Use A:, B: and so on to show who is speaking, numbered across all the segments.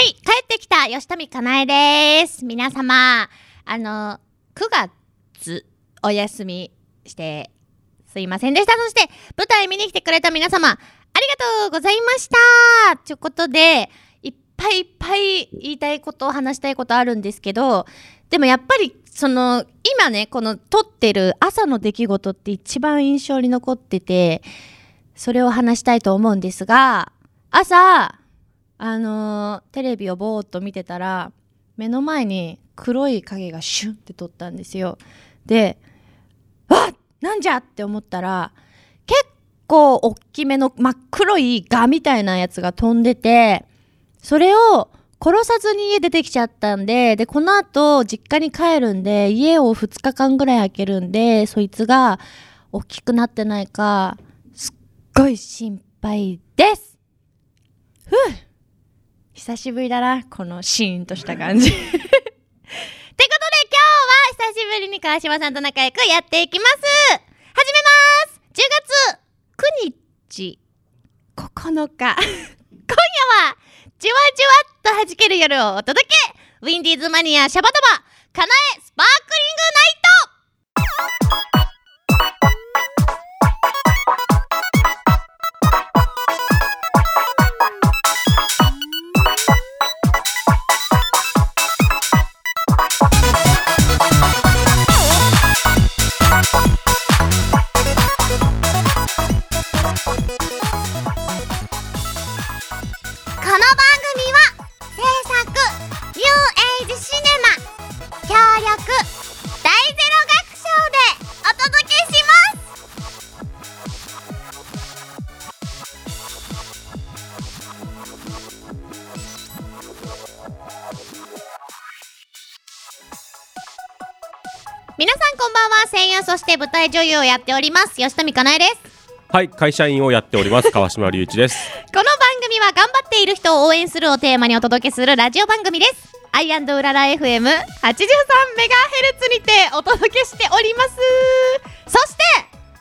A: はい、帰ってきた吉富かなえです。皆様、あの、9月お休みしてすいませんでした。そして、舞台見に来てくれた皆様、ありがとうございましたということで、いっぱいいっぱい言いたいこと、話したいことあるんですけど、でもやっぱり、その、今ね、この撮ってる朝の出来事って一番印象に残ってて、それを話したいと思うんですが、朝、あのテレビをぼーっと見てたら目の前に黒い影がシュンって撮ったんですよ。でわっなんじゃって思ったら結構大きめの真っ黒いガみたいなやつが飛んでてそれを殺さずに家出てきちゃったんででこの後実家に帰るんで家を2日間ぐらい空けるんでそいつが大きくなってないかすっごい心配です。ふう。久しぶりだなこのシーンとした感じ。ってことで今日は久しぶりに川島さんと仲良くやっていきます。始めます。10月9日9日。今夜はじわじわっと弾ける夜をお届け。ウィンディーズマニアシャバダバ。かなえスパークリングナイトして舞台女優をやっております吉富かなえです
B: はい、会社員をやっております川島隆一です。
A: この番組は頑張っている人を応援するをテーマにお届けするラジオ番組です。アイうらら FM83 メガヘルツにてお届けしております。そして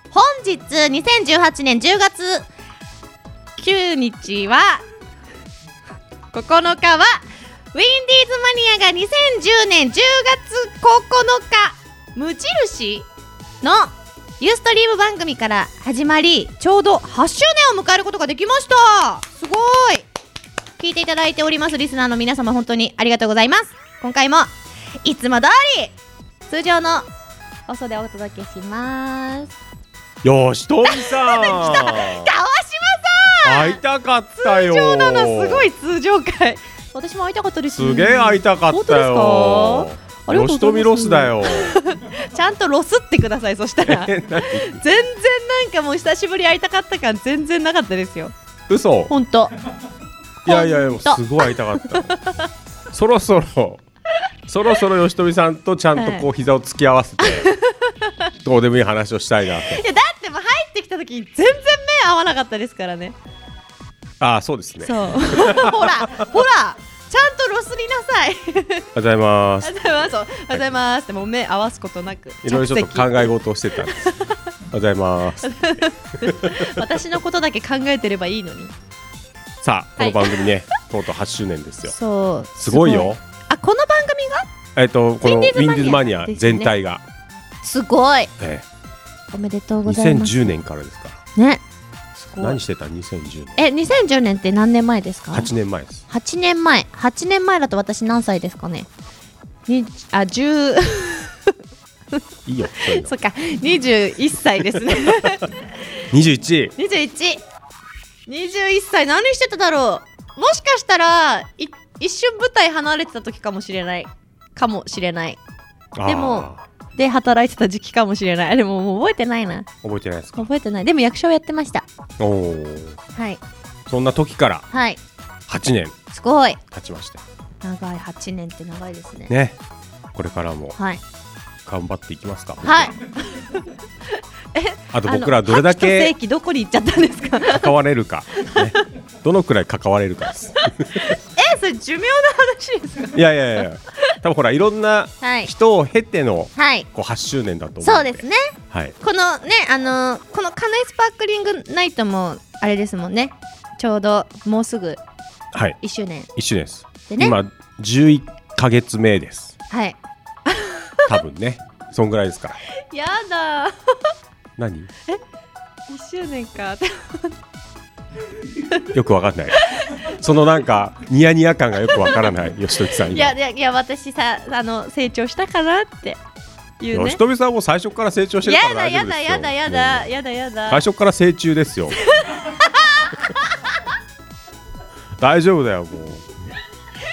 A: 本日2018年10月9日は9日はウィンディーズマニアが2010年10月9日無印のユーストリーム番組から始まりちょうど8周年を迎えることができました。すごい。聞いていただいております。リスナーの皆様本当にありがとうございます。今回もいつも通り通常の放送でお届けします。
B: よしとみさん。
A: 川島
B: 会いたかったよ。
A: 通常なのすごい通常回私も会いたかったです。
B: すげえ会いたかったよ。
A: 本当ですかありがとう
B: よしとみロスだよ。
A: ちゃんとロスってくださいそしたら全然なんかもう久しぶり会いたかった感全然なかったですよ
B: 嘘。
A: 本当
B: いやいやいや、
A: ほんと
B: すごい会いたかった。そろそろ。そろそろ吉富さんとちゃんとこう膝を突き合わせて。どうでもいい話をしたいなと。
A: いやだってもう入ってきた時に全然目合わなかったですからね
B: ああ、そうですね。
A: そう ほらほらちゃんとロスになさい。
B: おはようございます。
A: ございます。おはようございます。ってもう目合わすことなく
B: いろいろちょっと考え事をしてたんです。おはようございます。
A: 私のことだけ考えてればいいのに。
B: さあ、こ
A: はい。
B: の番組ね、とうとう8周年ですよ。
A: そう
B: すごいよ。
A: あこの番組が？
B: えっと、このウ
A: ウィンディーズマニア
B: 全体が、
A: すごい。
B: え
A: おめでとう
B: え
A: ございます。
B: 2010年からですから。
A: ね
B: 何してた？2010年。
A: え2010年って何年前ですか
B: ？8年前です。
A: 8年前。8年前だと私何歳ですかね？にあ10
B: いいよ そ
A: っか。21歳ですね。
B: 21
A: 21 21歳。何してただろう？もしかしたらい一瞬舞台離れてた時かもしれない。かもしれない。でも
B: あ
A: で働いてた時期かもしれない。あ でももう覚えてないな。
B: ー覚えてないですか？
A: 覚えてない。でも役者をやってました。
B: おお
A: はい。
B: そんな時から
A: はい。
B: 8年
A: すごい。
B: 経ちました
A: 長い。8年って長いですね。
B: ね。これからも
A: はい。
B: 頑張っていきますか？
A: は。い。
B: あと僕らどれだけ
A: 規どこに行っちゃったんですか？
B: 関われるか、ね、どのくらい関われるかです。
A: えそれ寿命の話ですか？
B: いやいやいや 多分ほらいろんな
A: はい。
B: 人を経ての
A: はい。
B: こう8周年だと思う
A: そうですね。
B: はい。
A: このねあのーこのカナイスパークリングナイトもあれですもんね。ちょうどもうすぐ
B: はい。
A: 1周年。
B: 1周年です。
A: でね。
B: 今11ヶ月目です。
A: はい。
B: 多分ね。そんぐらいですから。
A: やだ
B: 何
A: ？1周年か
B: よくわかんない。そのなんかニヤニヤ感がよくわからない。吉時さん今。
A: いやいや私さあの成長したかなって。いうね。
B: 吉富さんも最初から成長してるから大丈夫ですよ。
A: だやだや
B: も
A: だ
B: う。
A: やだやだ。
B: 最初から成虫ですよ。大丈夫だよもう。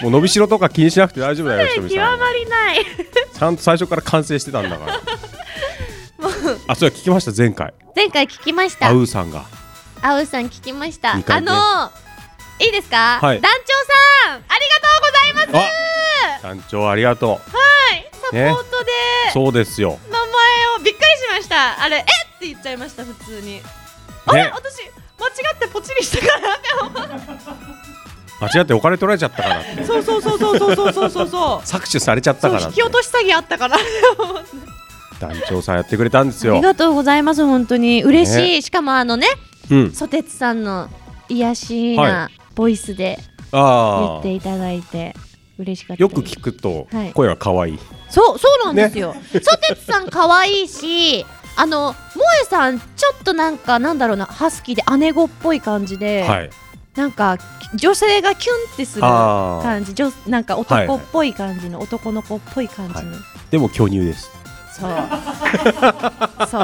B: もう伸びしろとか気にしなくて大丈夫だよ吉富
A: 極
B: さん。
A: まりない。
B: ちゃんと最初から完成してたんだから。あそれ聞きました前回。
A: 前回聞きました。
B: アウーさんが
A: あうさん聞きました、あのいいですか、
B: はい。
A: 団長さんありがとうございます。
B: あ団長ありがと
A: はい。サポートで。
B: うそうですよ。
A: 名前をびっくりしました。あれえ？って言っちゃいました普通に。あれ？
B: ね。
A: 私間違ってポチリしたかなって思っ
B: 間違ってお金取られちゃったからって。
A: てそうそうそうそうそうそうそうそう。
B: 搾取されちゃったから
A: 引き落とし詐欺あったから
B: 団長さんやってくれたんですよ。
A: ありがとうございます本当に。嬉しい、
B: ね。
A: しかもあのね
B: うん
A: ソテツさんの癒し
B: は
A: なボイスで言っていただいて嬉しかった
B: よく聞くと
A: はい。
B: 声は可愛い。
A: そうそうなんですよ、ソテツさん可愛いし あの萌えさんちょっとなんかなんだろうなハスキーで姉子っぽい感じで、
B: はい。
A: なんか女性がキュンってする感じ。女なんか男っぽい感じの、男の子っぽい感じの、
B: でも巨乳です
A: そう。そ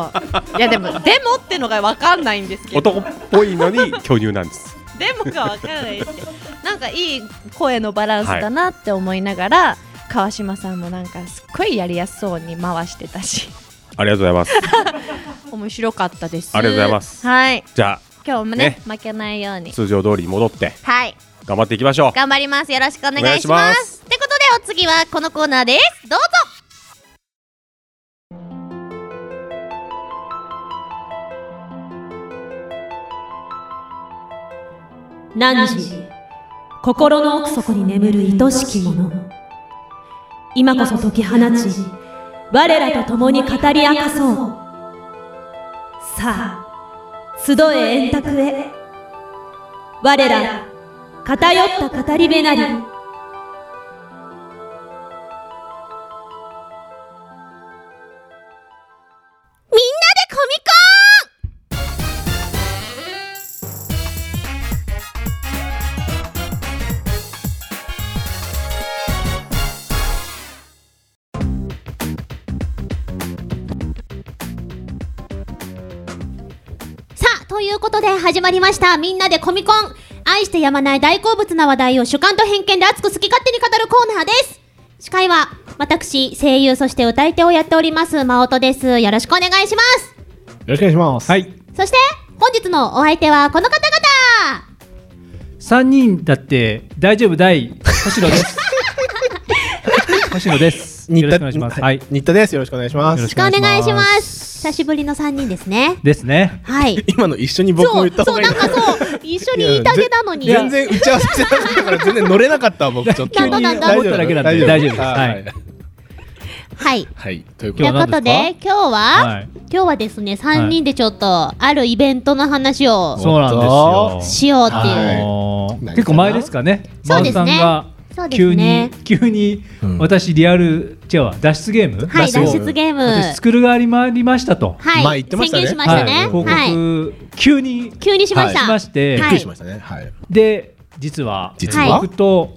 A: う。いやでもでもってのがわかんないんですけど。
B: 男っぽいのに巨乳なんです。
A: でもがわからないです。けどなんかいい声のバランスだなって思いながら、川島さんもなんかすっごいやりやすそうに回してたし。
B: ありがとうございます。
A: 面白かったです。
B: ありがとうございます。
A: はい。
B: じゃ
A: 今日もね
B: ね。
A: 負けないように。
B: あ通常通りに戻って
A: はい。
B: 頑張っていきましょう。
A: 頑張ります。よろしくお願いしま
B: す。
A: ってことでお次はこのコーナーです。どうぞ
C: 汝心の奥底に眠る愛しきもの今こそ解き放ち我らと共に語り明かそう。さあ集え円卓へ。我ら偏った語り部なり。
A: まりました。みんなでコミコン。愛してやまない大好物な話題を主観と偏見で熱く好き勝手に語るコーナーです。司会は私声優そして歌い手をやっております真音です。よろしくお願いします。
D: よろしくお願いします。
E: はい。
A: そして本日のお相手はこの方々。
E: 三人だって大丈夫大星野です。星野です。よろしくお願いします。はい。よ
D: 新田です。よろしくお願いしま
E: ろ
D: す。
A: よろしくお願いします久しぶりの3人ですね。
E: ですね。
A: はい。
D: 今の一緒に僕も
A: そう
D: 言った方がいい。
A: そうなんかそう一緒に言いたげなのに。
D: 全然打ち合わせしてなかったから全然乗れなかったわ僕 ちょっと。
A: 急に。なんだ
E: 思っただけなんで大丈夫。です。
D: は
E: はい。い。
A: はい。
D: はい。というこ
A: という
D: とで
E: 今日は
A: ことで今日は、
E: はい。
A: 今日はですね3人でちょっとあるイベントの話を
E: そうなんですよ
A: しようっていう、
E: あのー
D: はい
E: 結構前ですかね。
A: そうですね。
E: 真央さんが
A: そうです
E: 急
A: ね
E: に急に
D: うん。
E: 私リアル違うわ脱出ゲーム？
A: はい脱出ゲーム。
E: 私作る側に回りましたと。
A: はい、
D: 前言ってましたね。
A: 宣言しましたね。
E: はい。報
A: はい、
E: 告急に
A: 急にしました、
E: しまして。
A: はい。
D: びっくりしましたね。はい。
E: で実は
D: 実
A: は？
E: 僕と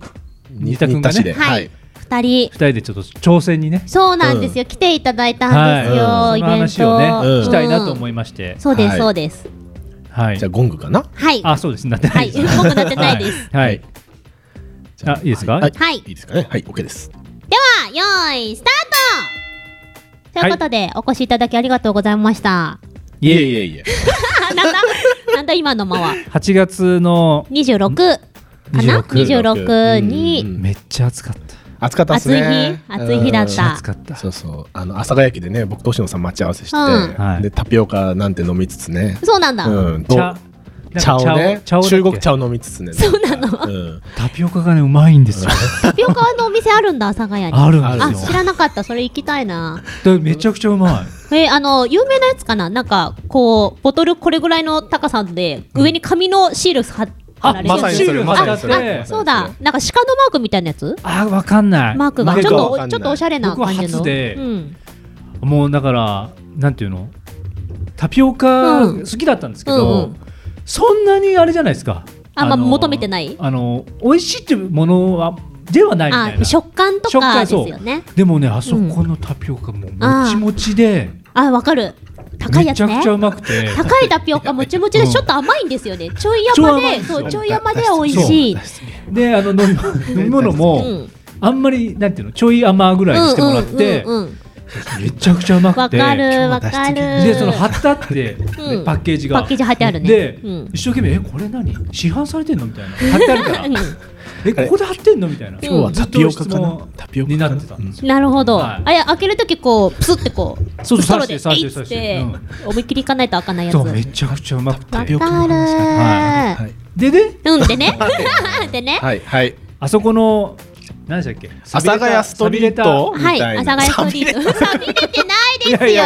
E: 新田君がね
A: はい、
D: はい。
A: 2人。
E: 二人でちょっと挑戦にね。
A: そうなんですよ、来ていただいたんですよ、
E: はい、その
A: イベント。
E: 話をね、
D: うん。
E: したいなと思いまして、
A: そうです、
D: はい。
A: そうです。
E: はい。
D: じゃあゴングかな？
A: はい。
E: あそうです。なってな
A: はいい
E: です、
A: 僕なってないです。
E: はい、はい。
D: じゃ
E: あいいですか？
D: はい。
A: はい。
D: いいですかね？はい。オッケーです。
A: ではよーいスタート。ということで、お越しいただきありがとうございました。
E: いえ
D: いえいえ。
A: あ なんだなんだ今の間は
E: ？8月の
A: 26かな
E: ？26
A: 26に
D: うん。
E: めっちゃ暑かった。
D: 暑かったですね。
A: 暑い日？暑い日だった。
D: うん
E: 暑かった。
D: そうそう。あの阿佐ヶ谷駅でね、僕と星野さん待ち合わせして、でタピオカなんて飲みつつね。
A: そうなんだ、
D: うん。
E: 茶
D: をね、
E: 茶を
D: 中国茶を飲みつつね。
A: そうなの。
D: うん。
E: タピオカがねうまいんですよ。
A: タピオカのお店あるんだ阿佐ヶ谷に。
E: あるん
A: あ
E: ですよ。
A: 知らなかった。それ行きたいな。
E: でめちゃくちゃうまい。
A: えあの有名なやつかな？なんかこうボトルこれぐらいの高さで上に紙のシール貼貼
C: から
D: まさにそれまさにそれ。
E: シール貼ってあって
C: そうだ。なんか鹿のマークみたいなやつ？
E: あわかんない。
C: マークが。ちょっとちょっとおしゃれな感じの。
E: 僕は初で。
C: うん。
E: もうだからなんていうの？タピオカ
C: うん。
E: 好きだったんですけど、
C: うんうん
E: そんなにあれじゃないですか。
C: あまあ
E: の
C: 求めてない？
E: あの美味しいっていうものはではないみたい
C: あ
E: な
C: 食感と
E: 食
C: かですよね。
E: でもねあそこのタピオカももちもちで、
C: あわかる。高いやつね。
E: めちゃくちゃうまくて。
C: 高いタピオカもちもちでちょっと甘いんですよね。ちょい
E: ちょい甘で
C: そうちょい山では美味しい。
E: であの飲み物 飲み物も、
C: うん。
E: あんまりなんていうのちょい甘ぐらいにしてもらって、
C: うんうんうんうん
E: めちゃくちゃうまくて。
C: わかるわかる。
E: でその貼ってあって、ね
C: うん。
E: パッケージが。
C: パッケージ貼ってあるね。
E: で、
C: うん。
E: 一生懸命えこれ何？市販されてんの？みたいな。貼ってあるから。
C: うん。
E: えここで貼ってんの？みたいな。
C: 今日は
D: タピオカかな？タピオカ
E: になってた。ん。ですよ
C: なるほど、
E: はい。
C: あれ開けるときこうプスってこう
E: そうそう刺して刺して刺して。
C: て思いっきりいかないと開かないやつ。
E: そう
C: わ
E: めちゃくちゃうまくて。
C: かる、
D: はい。
E: でね。
C: うんでね。でね。
D: はい。はい。
E: あそこの何でしたっけ？
D: 阿佐ヶ谷ストリート？
C: はい
D: みたいな。
C: 阿佐ヶ谷ストリート。錆びれてないですよ。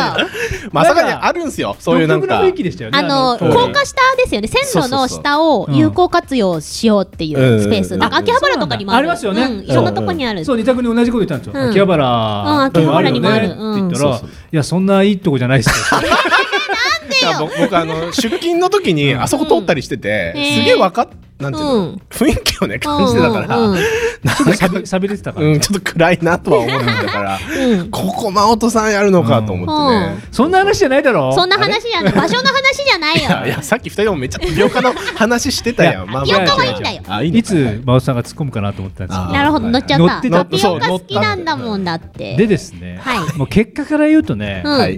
D: まあ阿佐ヶ谷あるんすよ。そういうなんか。
E: 独特の雰囲気でしたよね
C: あの高架下ですよね。線路の下を有効活用しようっていうスペース、
D: うん。
C: なんか秋葉原とかにもあ
E: りますよね。
C: うん、いろんなとこにある、
E: そう二択に同じこと言ったんですよ、
C: うん。
E: 秋葉原
C: うん秋葉原にもある。
E: って言ったら、いやそんないいとこじゃないっすよ。
D: 僕僕あの出勤の時にあそこ通ったりしてて、
C: うん。
D: すげえわかっなんていうの、
C: うん。
D: 雰囲気をね感じてたから、
C: うんうんうん。
D: なん
E: ちょっとさ
D: か
E: びさびれてたから、
D: うん、ちょっと暗いなとは思うんだから
C: うん。
D: ここ真音さんやるのかと思ってね、
E: そんな話じゃないだろ？
C: そんな話じゃない。場所の話じゃない
D: いやい
C: よ
D: やさっき二人ともめっちゃタピオカの話してたやん。
E: いや
D: まあ
C: タピオカ
D: まあ
C: はいいんだよ。
D: あいい
E: つ真央さんが突っ込むかなと思ったんです
C: なるほど乗っちゃっ
E: 乗ったてた。
C: タピオカ好きなんだもんだって。
E: でですね、
C: はい
E: もう結果から言うとね、
C: うん。
D: はい。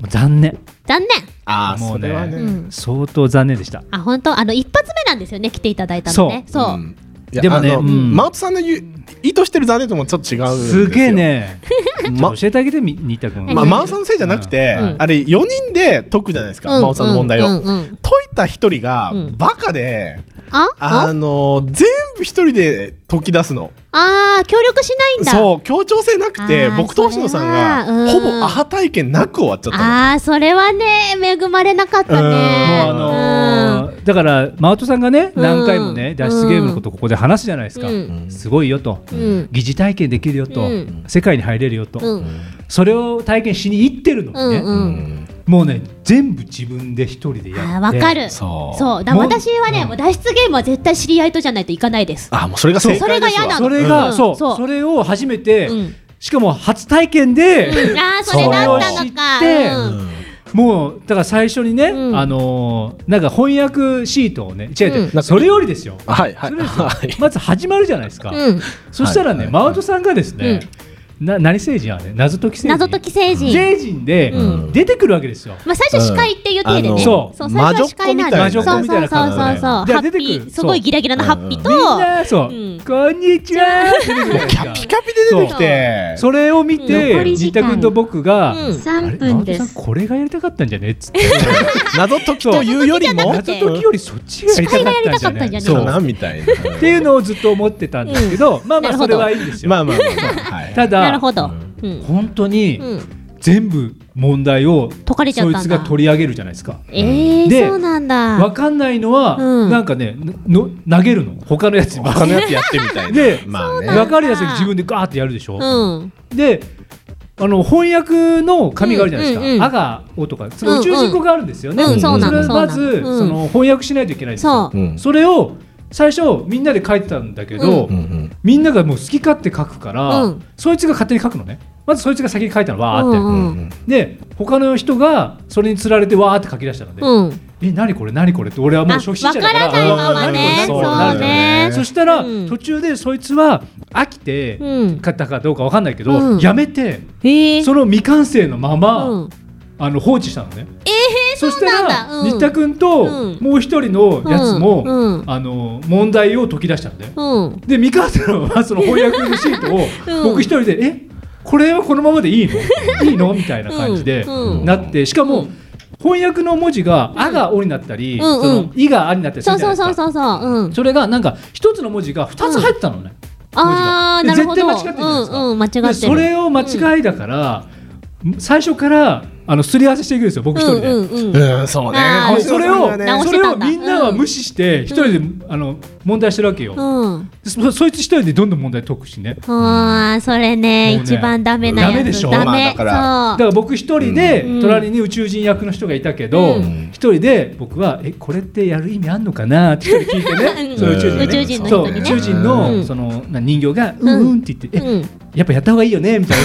E: もう残念
C: 残念。
D: ああ
E: もうね。
D: それはね。
C: うん。
E: 相当残念でした。
C: あ本当？あの一発目なんですよね来ていただいたのね。そう、
E: でもね
D: あの
E: うん。
D: 真音さんの言う意図してる残念ともちょっと違う。す
E: げえ。ね
D: ま
E: 教えてあげてみ新田君、
D: まあ真央さんのせいじゃなくて
C: うん、
D: あれ4人で解くじゃないですか。真央さんの問題を。
C: うんうんうん。
D: 解いた一人が
C: うん。
D: バカで、
C: あ？あ？
D: あの全部一人で解き出すの。
C: あー協力しないんだ。
D: そう協調性なくて僕と星野さんがほぼアハ体験なく終わっちゃったの。
C: ああそれはね恵まれなかったね。
D: うん。
E: もうあのーだから真音さんがね
C: うん。
E: 何回もね脱出ゲームのことここで話すじゃないですか、
C: うん。
E: すごいよと、
C: うん。
E: 疑似体験できるよと、
C: うん。
E: 世界に入れるよと、
C: うん。
E: それを体験しに行ってるのにね、もうね全部自分で一人でやって。
C: あーわかる。
D: そう。
C: そう。だ私はね、脱出ゲームは絶対知り合いとじゃないといかないです。
D: あもうそれが
C: それが嫌なの。
E: それが、
C: うん。
E: そう。
C: そ
E: れを初めて、
C: うん。
E: しかも初体験で、
C: うん。ああそれだったのか
E: もうだから最初にね、
C: うん。
E: あのーなんか翻訳シートをね違う違う、
C: うん。
E: それよりですよ、
D: はい はい。
E: まず始まるじゃないですか、
C: うん。
E: そしたらね、
D: はい。
E: マウントさんがですね、な何星人あれ？謎解き星人？
C: 謎解き星人。
E: 星人で
C: うん。
E: 出てくるわけですよ、
C: まあ最初司会っていう体でね、
D: うん。
E: そう。
C: 最初は司会なんで
D: 魔女っ子
E: みたいな
C: そうそうそうそう。そう
E: じゃあ
C: ハッ
E: 出てくる。
C: ピーすごいギラギラなハッピーと、
E: みんなそう、
C: うん。
E: こんにちは。
D: キャピキャピで出てきて。
E: それを見
C: 残
E: て新田君と僕が、
C: うん。
E: あれ
F: ？3分です。
E: これがやりたかったんじゃね？っつって。
D: 謎解きというよりも？
C: 謎解き
E: よりそっちがやりたかったんじゃ
C: 司会がやりたかったんじゃね
E: ない？そう。
D: かなみたいな。
E: っていうのをずっと思ってたんですけど、まあまあそれはいいんですよ、
D: まあまあまあまあ。はい。
E: ただ
C: なるほど、うん。
E: 本当に
C: うん、
E: 全部問題を
C: 解かれちゃ
E: そいつが取り上げるじゃないですか。
C: えー、
E: で
C: そうなんだ。
E: わかんないのは、
C: うん。
E: なんかねの投げるの？他のやつに。
D: 他のやつやってみたいな。
E: で
D: まあね。
E: 分かるやつに自分でガーってやるでしょ、
C: うん。
E: であの翻訳の紙があるじゃないですか、
C: うんうんうん。
E: アガオとかその宇宙人語があるんですよね、
C: うんそうなの
E: れをまず、
C: そうん。
E: その翻訳しないといけないんですよ。
C: そ
E: れを最初みんなで書いてたんだけど、
D: うん。うん
E: みんながもう好き勝手書くから、
C: うん。
E: そいつが勝手に書くのね。まずそいつが先に書いたのわーって、
C: うん
D: うんうん。
E: で他の人がそれにつられてわーって書き出したので、
C: うん。
E: え何これ何これって俺はもう初心者だから
C: からないままね。そうね。
E: そしたら、
C: うん。
E: 途中でそいつは飽きて
C: うん
E: 書ったかどうかわかんないけど、
C: うん。
E: やめて
C: えー、
E: その未完成のまま、
C: うん。
E: あの放置したのね。
C: えー、
E: そしたら新田君と
C: うん。
E: もう一人のやつも、あの問題を解き出したんだよ。
C: うん。
E: で未完成のままその翻訳のシートを
C: うん。
E: 僕一人で「えこれはこのままでいいの？いいの?」みたいな感じでなってしかも翻訳の文字が「あ」が「お」になったり「
C: うんうん。
E: そのい」が「あ」になったりす
C: そう
E: るじゃ
C: そうそう
E: ないですか。
C: そ
E: れがなんか一つの文字が二つ入ってたのね。
C: あー
E: 文字が。
C: なるほど。
E: 絶対間違ってるじゃないですか。
C: うんうん間違ってる。
E: でそれを間違いだから、最初からあのすり合わせしていくんですよ僕一人で。
C: うんうんうん。
D: うんそうね。
E: それを
D: ね
E: それをみんなは無視して一人で、あの問題してるわけよ、
C: うん。
E: そそいつ一人でどんどん問題解くしね。
C: あーそれね
E: ね。
C: 一番ダメなやつ。
E: ダメでしょ。
C: ダメ。
D: まあだから。
E: だから僕一人で
C: うん。
E: 隣に宇宙人役の人がいたけど
C: うん。
E: 一、人で僕は「えこれってやる意味あんのかな?」って一人聞いてね。
C: うん。
E: その宇宙人,、ね、
C: 宇宙人のね。
E: 宇宙人の,、
C: うん。
E: そのな人形が「う
C: うん。
E: んうん」って言って「
C: うん。
E: えやっぱやった方がいいよね」みたいな。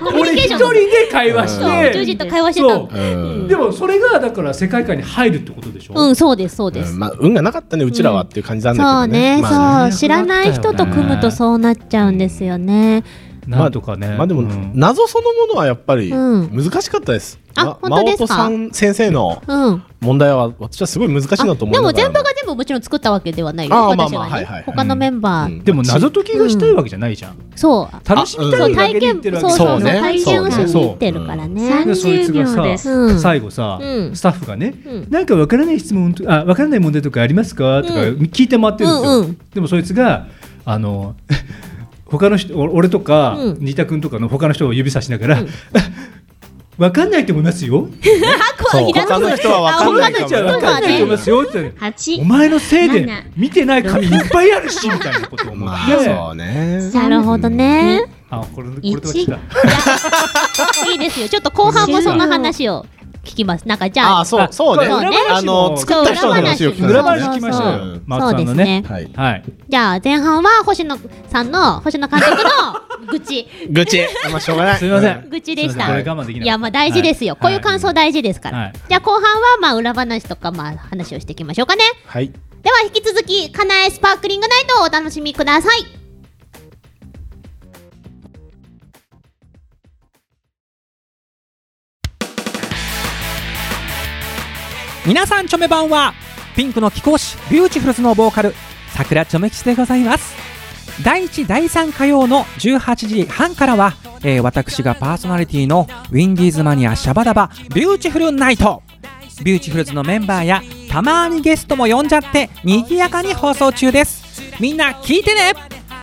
E: 俺一人で会話して
C: と会話してた。
E: う。
D: うん。
E: でもそれがだから世界観に入るってことでしょ、
C: うんそうですそうです。
D: うん。まあ運がなかったねうちらはっていう感じなんだけど
C: そうね
D: ねまあ
C: そう。知らない人と組むとそうなっちゃうんですよね。
E: なんとかね、
D: まあでも
E: うん。
D: 謎そのものはやっぱり
C: うん。
D: 難しかったです
C: あ
D: ま
C: 本当ですか？
D: 先生の
C: うん。
D: 問題は私はすごい難しいなと思い
C: でも全部が全部もちろん作ったわけではないよ私はね。
D: まあはいはい。
C: 他のメンバー。
D: うん。
E: でも謎解きがしたいわけじゃないじゃん、
C: そう。
E: 楽しみたいだけで言ってるわけ
C: そうそうそう。
D: そうね。
C: 体験をしってるからね。
E: でそいつがさ、
C: うん。
E: 最後さ、
C: うん。
E: スタッフがね、
C: うん。
E: なんかわからない質問とあわからない問題とかありますか？とか
C: うん。
E: 聞いて回ってるんですよ、
C: うんうん。
E: でもそいつがあの 他の人お俺とか、
C: うん。
E: 新田君とかの他の人を指さしながら、
C: うん
E: わかんないと思いますよ。
D: 他の人は分かんない
E: と思いますよって。お前のせいで
A: 七
E: 見てない紙いっぱいあるしみたいなことを思って、
D: まあそうね。
C: なるほどね。
E: あこれこれとか来た。
C: いいですよ。ちょっと後半もその話を聞きます。なんかじゃあ
D: ああそうそうね。
C: そうね
D: あの作った人の話。を聞
E: 裏
D: かせて
E: 話聞きましょうよ。
D: うん
E: マークさんのね。
C: そう
D: はい。
E: はい。
C: じゃあ前半は星野さんの星野監督の愚痴。
D: 愚痴。まあしょうがない。
E: すみません。
C: 愚痴でした。
E: すいません。これ我慢できない。
C: いやまあ大事ですよ、
E: はい。
C: こういう感想大事ですから、
E: はい。
C: じゃあ後半はまあ裏話とかまあ話をしていきましょうかね
D: はい
C: では引き続きかなえスパークリングナイトをお楽しみください
F: 皆さんチョメばんはピンクの貴公子ビューティフルズのボーカル桜チョメ吉でございます。第1第3火曜の18時半からは、えー私がパーソナリティのウィンディーズマニアシャバダバビューティフルナイト。ビューティフルズのメンバーやたまにゲストも呼んじゃって賑やかに放送中です。みんな聞いてね。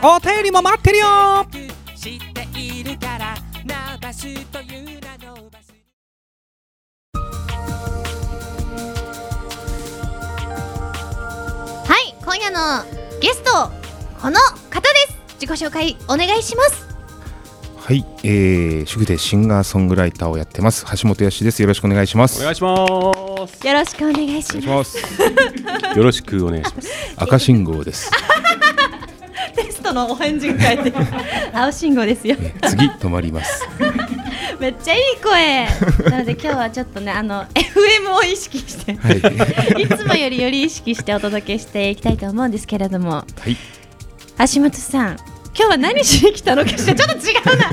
F: お便りも待ってるよ。
A: 今夜のゲストこの方です自己紹介お願いします
G: はい、えー、主婦でシンガーソングライターをやってます橋本康です。よろしくお願いします。
B: お願いします
A: よろしくお願いしま
G: す。
B: よろしくお願いします
G: 赤信号です。
A: すテストのお返事が返ってる青信号ですよ
G: えー次止まります。
A: めっちゃいい声。なので今日はちょっとねあの FM を意識して
G: はい。
A: いつもよりより意識してお届けしていきたいと思うんですけれども。
G: はい。
A: 橋本さん今日は何しに来たのかしら？ちょっと違うな。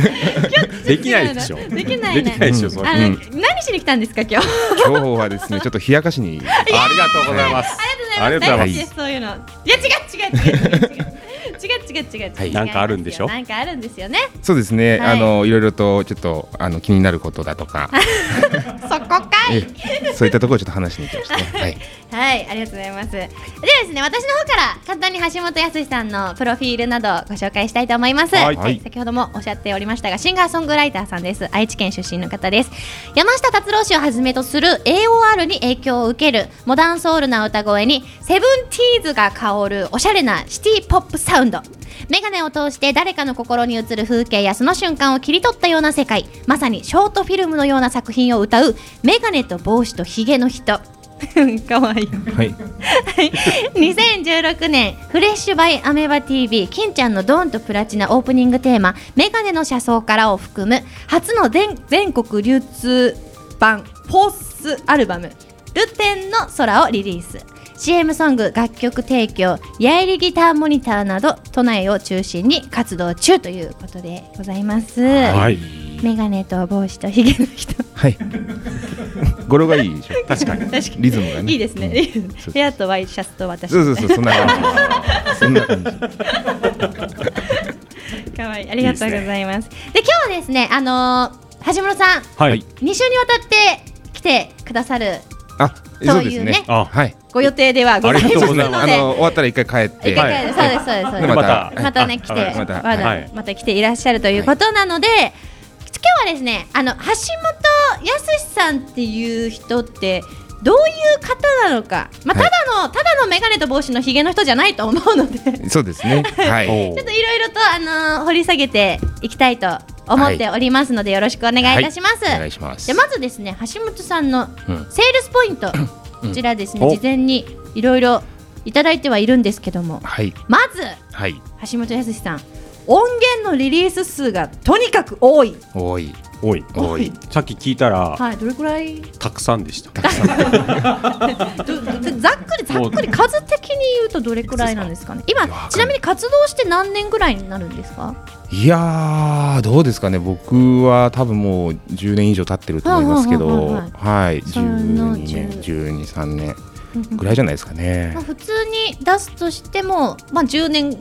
B: できないでしょ。
A: できないね。
B: できないでしょそれ。
A: あの、
G: うん。
A: 何しに来たんですか今日？
G: 今日はですね、ちょっと冷やかしに。
B: ありがとうございます。ありがとうございます。
A: そういうの。いや違う違う違う。違う違う違う違う違う
B: なんかあるんでしょ？
A: なんかあるんですよね
G: そうですね、
A: はい
G: あのいろいろとちょっとあの気になることだとか、
A: そこかい
G: えそういったところをちょっと話しに行きましたね。はい。
A: はい、ありがとうございます。でですね、私の方から簡単に橋本康さんのプロフィールなどをご紹介したいと思います。
B: はい
G: はい
A: 先ほどもおっしゃっておりましたが、シンガーソングライターさんです。愛知県出身の方です。山下達郎氏をはじめとする AOR に影響を受けるモダンソウルな歌声にセブンティーズが香るおしゃれなシティポップサウンド。メガネを通して誰かの心に映る風景やその瞬間を切り取ったような世界。まさにショートフィルムのような作品を歌うメガネと帽子とヒゲの人。かわいい。
G: はい。
A: はい。2016年フレッシュバイアメバ TV 金ちゃんのドーンとプラチナオープニングテーマメガネの車窓からを含む初の全全国流通版フォースアルバムルテンの空をリリース CM ソング楽曲提供ヤエリギターモニターなど都内を中心に活動中ということでございます、
B: はい。
A: メガネと帽子とヒゲの人。
G: はい。語呂がいいでしょ。
B: 確かに。
A: 確かに。
G: リズムがね。
A: いいですね、
G: うん。
A: いいですね
G: そう
A: 部屋とワイシャツと私。
G: そうそうそう、そんな感じ。そんな感じ。
A: かわいい、ありがとうございます。で、今日はですね、あのー、橋本さん、
B: はい。
A: 2週にわたって来てくださる
G: あ、そうですね。
B: あ。
G: はい。
A: ご予定ではございます。ので。
G: あの終わったら一回帰って。
A: 一回帰る。そうですそうですそうです。
G: でまた。
A: また。ね来て。
G: はいまた。
A: また来ていらっしゃるということなので今日はですねあの橋本康さんっていう人ってどういう方なのか、まあ、た
G: はい。
A: だの、ただの眼鏡と帽子のひげの人じゃないと思うので。ちょっ
G: そうですね。はい。
B: お
A: といろいろと、あのー掘り下げていきたいと思っておりますので、よろしくお願いいたします。
G: お願いします。
A: でまずですね橋本さんの
G: うん。
A: セールスポイント、こちらですね
B: お。
A: 事前にいろいろいただいてはいるんですけども。
G: はい。
A: まず
G: はい。
A: 橋本康さん音源のリリース数がとにかく多い。
G: 多い。
B: おい。
G: 多い。
B: さっき聞いたら
A: はいどれくらい？
B: たくさんでした。
A: どど ざっくりざっくり数的に言うとどれくらいなんですかね。今ちなみに活動して何年ぐらいになるんですか？
G: いやー、どうですかね。僕は多分もう10年以上経ってると思いますけど、
A: はいはいはい
G: はい。
A: その
G: 12年、
A: 10
G: 12、3年ぐらいじゃないですかね
A: まあ、。普通に出すとしても、まあ、10年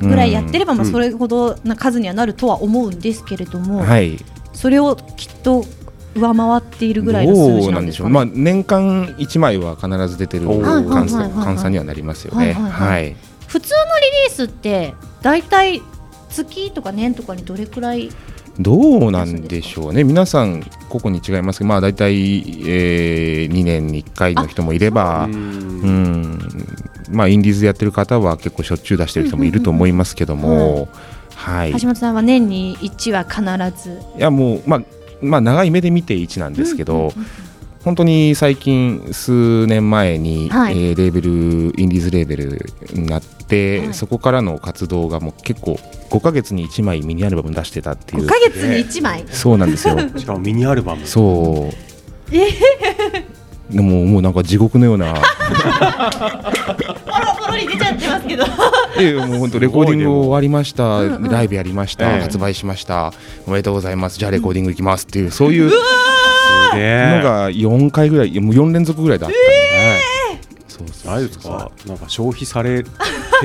A: ぐらいやってれば、まあ、
B: うん
A: それほどな数にはなるとは思うんですけれども、
G: はい。
A: それをきっと上回っているぐらいの数字なんんで
G: しょう。まあ年間1枚は必ず出てる換算にはなりますよね。
A: はい。普通のリリースって大体月とか年とかにどれくらい
G: どうなんでしょうね。皆さん個々に違いますけど、まあ大体、えー、2年に1回の人もいれば、
B: う
G: うん。ん、まあインディーズでやってる方は結構しょっちゅう出してる人もいると思いますけども、はい。
A: 橋本さんは年に1は必ず。
G: いやもうまあまあ長い目で見て1なんですけど、本当に最近数年前に、
A: はい。
G: えーレーベルインディーズレーベルになって、
A: はい。
G: そこからの活動がもう結構5ヶ月に1枚ミニアルバム出してたってい
A: 5
G: う
A: ヶ月に1枚、
G: そうなんですよ。
B: しかもミニアルバム。
G: そうでももうなんか地獄のような。
A: ポロポロに出ちゃってますけど。
G: ええもう本当レコーディング終わりました、
A: うんうん。
G: ライブやりました、
B: ええ。
G: 発売しました。おめでとうございます。じゃあレコーディング行きます。っていうそういうの
B: え。
G: が4回ぐらいいやもう4連続ぐらいだったんで、そうそう
B: あれですか？なんか消費されて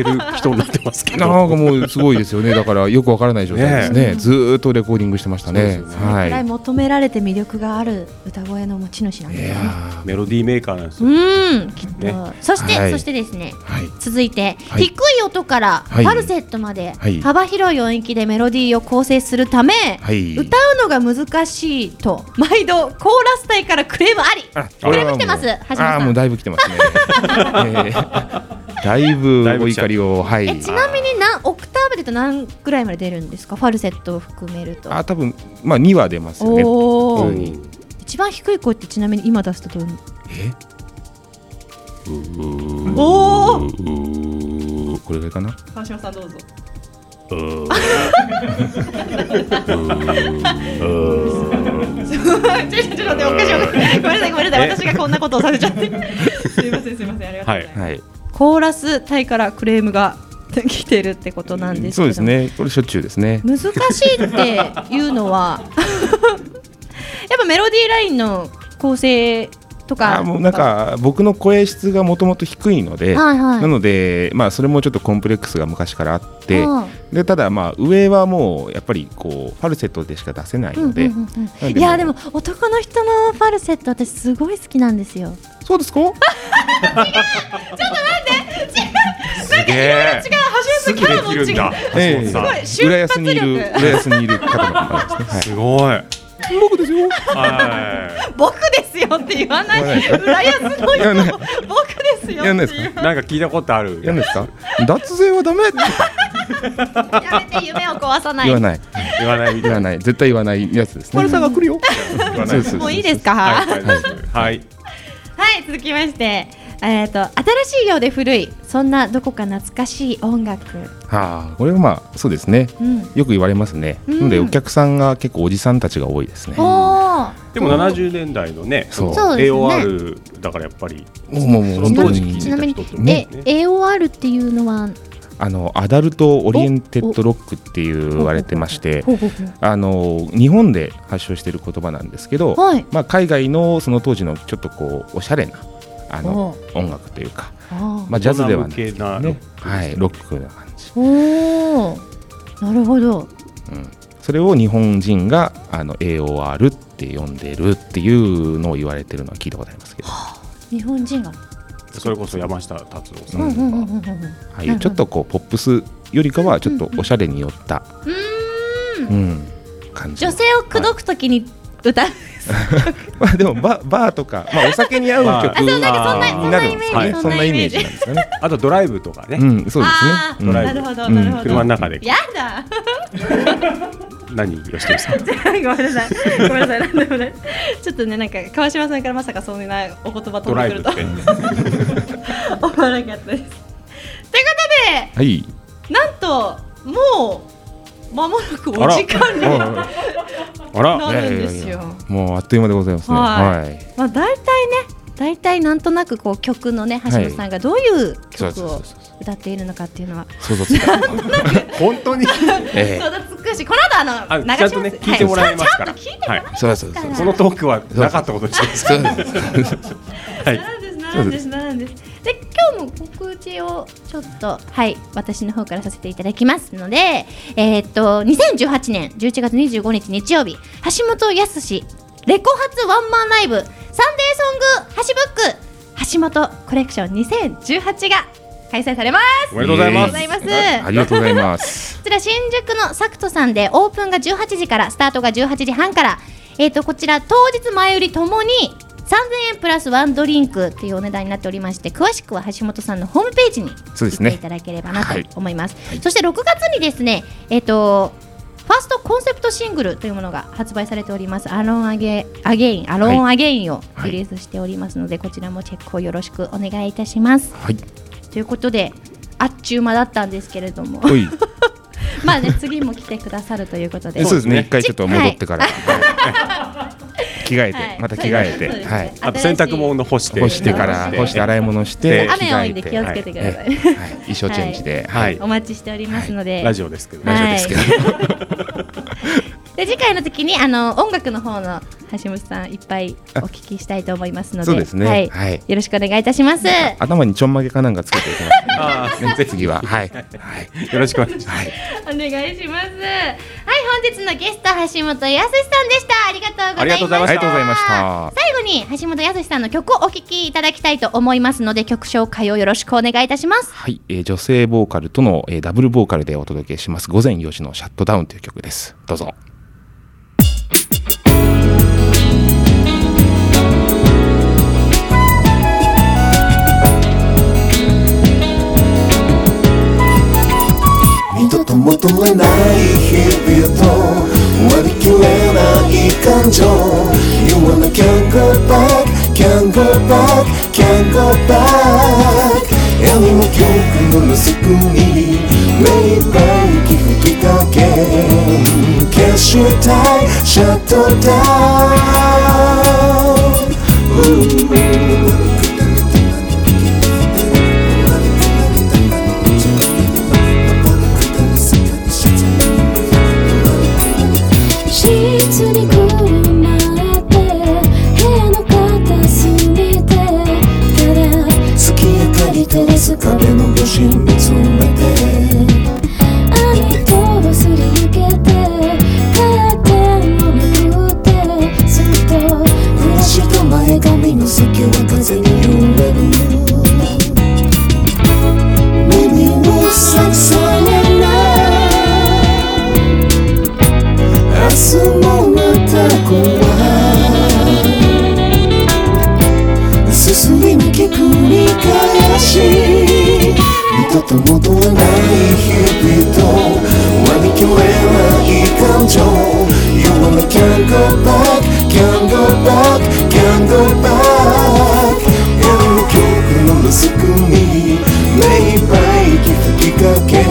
B: る人になってますけど。
G: なんかもうすごいですよね。だからよくわからない状態ですね。
A: ねえ。
G: ずーっとレコーディングしてましたね。
B: そうですよ
A: ぐ
G: はい。
A: らい求められて魅力がある歌声の持ち主なんですね。
G: ー。
B: メロディーメーカーなんです
A: う
B: よ
A: んきっと、
B: ね。
A: そして、
G: はい。
A: そしてですね
G: はい。
A: 続いて、
G: はい。
A: 低い音からフ
G: はい。
A: ァルセットまで、
G: はい。
A: 幅広い音域でメロディーを構成するため、
G: はい。
A: 歌うのが難しいと毎度コーラス隊からクレームあり。
G: あ
A: クレーム来てます。
G: はもう。
A: 橋本さん。
G: あーもうだいぶ来てますね。えー だいぶお怒りをはい。
A: えちなみに何オクターブで言うと何ぐらいまで出るんですか？ファルセットを含めると。
G: あ多分まあ2は出ますよね。普通に。
A: 一番低い声ってちなみに今出すとどう？
G: え？
A: おお
G: これぐらいかな？
A: 川島さんどうぞちょちょちょっと待っておかしいおかしい。ごめんなさいごめんなさい。
B: え
A: 私がこんなことをさせちゃって。すいませんすいませんありがとうございます、
B: はい。
G: はい。
A: コーラス隊からクレームが来てるってことなんですけど
G: そうですねこれしょっちゅうですね
A: 難しい。ってい。うのはやっぱメロディーラインの構成とか。
G: あもうなんか僕の声質がもともと低いので、
A: はいはい。
G: なので、まあ、それもちょっとコンプレックスが昔からあって
A: うん
G: でただまあ上はもうやっぱりこうファルセットでしか出せないので、
A: うんうんいやでも男の人のファルセット私すごい好きなんですよ。
G: そうですか？
B: すげえ。
A: 橋
B: すぐできるんだ
G: ええ。
B: 橋本さん
A: 瞬
G: 浦安にい。る
A: 瞬発力。
G: 浦安にいる方の方ですね、
B: すごい
G: はい、僕ですよ。
B: は
A: 僕ですよって言わない。安の人。僕ですよ
G: やんな
B: んか聞いたことある。
G: やんないですか？脱税はダメ。
A: やめて夢を壊さない。
G: 言わない。
B: 言わない。
G: 言わない。絶対言わないやつですね。
A: もういいですか？
B: はい。
A: はい。続きましてえっ、と新しいようで古いそんなどこか懐かしい音楽。
G: はあこれはまあそうですね。
A: うん。
G: よく言われますね、
A: うん。
G: なのでお客さんが結構おじさんたちが多いですね。
B: でも70年代のね
G: そう。
B: AOR だからやっぱり
G: もうもうもう
B: その当時
A: ちなみに
B: 聞いた人って
G: ね。
A: え AOR っていうのは？
G: あのアダルトオリエンテッドロックっていう言われてましてあの日本で発祥している言葉なんですけど、
A: はい。
G: まあ、海外のその当時のちょっとこうおしゃれなあの
A: お。
G: 音楽というか、
A: あ
G: まあ、ジャズではない。ですけど
B: 大人向
G: ね。はい、ロックな感じ、
A: おー。なるほど。
G: うん、それを日本人があの AOR って呼んでるっていうのを言われてるのは聞いたことありますけど、あ。
A: 日本人が。
B: それこそ山下達郎さ
A: うんんうんうんうんうん
G: あいうちょっとこうポップスよりかはちょっとおしゃれに寄った、
A: うーん
G: うん感じ
A: 女性を口説くときに歌う、
G: まあでもババーとか、まあ、お酒に合う
B: まあ
G: 曲
A: そうなんかそんな
B: あー
A: そんなイメージ、
G: はいそんなイメージ
A: そ
G: なんですかね。
B: あとドライブとかね、
G: うん、そうですね。うん。
B: ドライブ。
A: なるほど
G: うん
A: なるほど、
B: 車の中で。
A: やだ。
B: 何吉富さん？
A: ごめんなさい。ごめんなさい。なんでもない。ちょっとねなんか川島さんからまさかそんなお言葉
B: ドライブ
A: 飛んでくると
B: って。
A: 思わなかったです。ということ
G: はい。
A: でなんともう間もなくお時間にな
B: あら。
A: なるんですよ。
G: もうあっという間でございますね。
A: は
G: はい。
A: まあ大体ね大体なんとなくこう曲のね橋本さんがどういう曲を
G: そうそうそう
A: 歌っているのかっていうのは。
G: 想像つかない。
B: 本当に？
G: え
A: 想像つくしこの後あの
B: あ
A: 流します。
B: ちゃんとね聞いてもらえますから。
A: はい。
G: そうそうそう。
B: そのトークはなかったことにします。
G: そうです。
B: はい。
A: なんです。なんです。なんですで今日も告知をちょっとはい私の方からさせていただきますのでえーっと2018年11月25日日曜日橋本康レコ発ワンマンライブサンデーソング橋ブック橋本コレクション2018が開催されます
B: おめでとうございます
A: ありがとうございます
G: ありがとうございます。
A: こちら新宿のサクトさんでオープンが18時からスタートが18時半からえー、とこちら当日前売りともに3000円プラスワンドリンクっていうお値段になっておりまして詳しくは橋本さんのホームページに
G: そうですね。
A: 行っていただければな
G: はい。
A: と思います、そして6月にですねえっ、とファーストコンセプトシングルというものが発売されております。アロンアゲアゲインアロンアゲインを
G: はい。
A: リリースしておりますので、こちらもチェックをよろしくお願いいたします。
G: はい。
A: ということであっちゅう間だったんですけれども。まあね次も来てくださるということで。
G: そうですね。一回ちょっと戻ってから。着替え
A: はい。
G: て、また着替えて、はい。
B: あと洗濯物干して。
G: 干してから、干して。洗い物して、着
A: 雨多いんで気をつけてください、
G: はい。衣装チェンジで、
B: はい。
A: お待ちしておりますので、
B: ラジオですけど
G: ラジオですけど。
A: で次回の時にあの音楽の方の橋本さんいっぱいお聞きしたいと思いますので
G: そうですね。
A: はい。
G: はい。
A: よろしかお願いいたします。
G: 頭にちょんまげかなんかつけていきます。
B: あ
G: ね次は、はい。はい。
B: ーよろしくお願いします。
G: はい。
A: お願いします。はい本日のゲスト橋本康さんでした。ありがとうございました。
B: ありがとうございました。
A: 最後に橋本康さんの曲をお聴きいただきたいと思いますので曲紹介をよろしくお願いいたします。
G: はい、えー女性ボーカルとの、えーダブルボーカルでお届けします。午前4時のシャットダウンという曲です。どうぞ
H: 度と求めない日々と割り切れない感情。You wanna can't go back, can't go back, can't go back. 闇の記憶の薄くに目いっぱい息吹きかけ消したいシャットダウン照らす二度と戻らない日々と割り切れない感情 You wanna can't go back, can't go back, can't go back 夜の記憶の薄くに目いっぱい息吹きかけ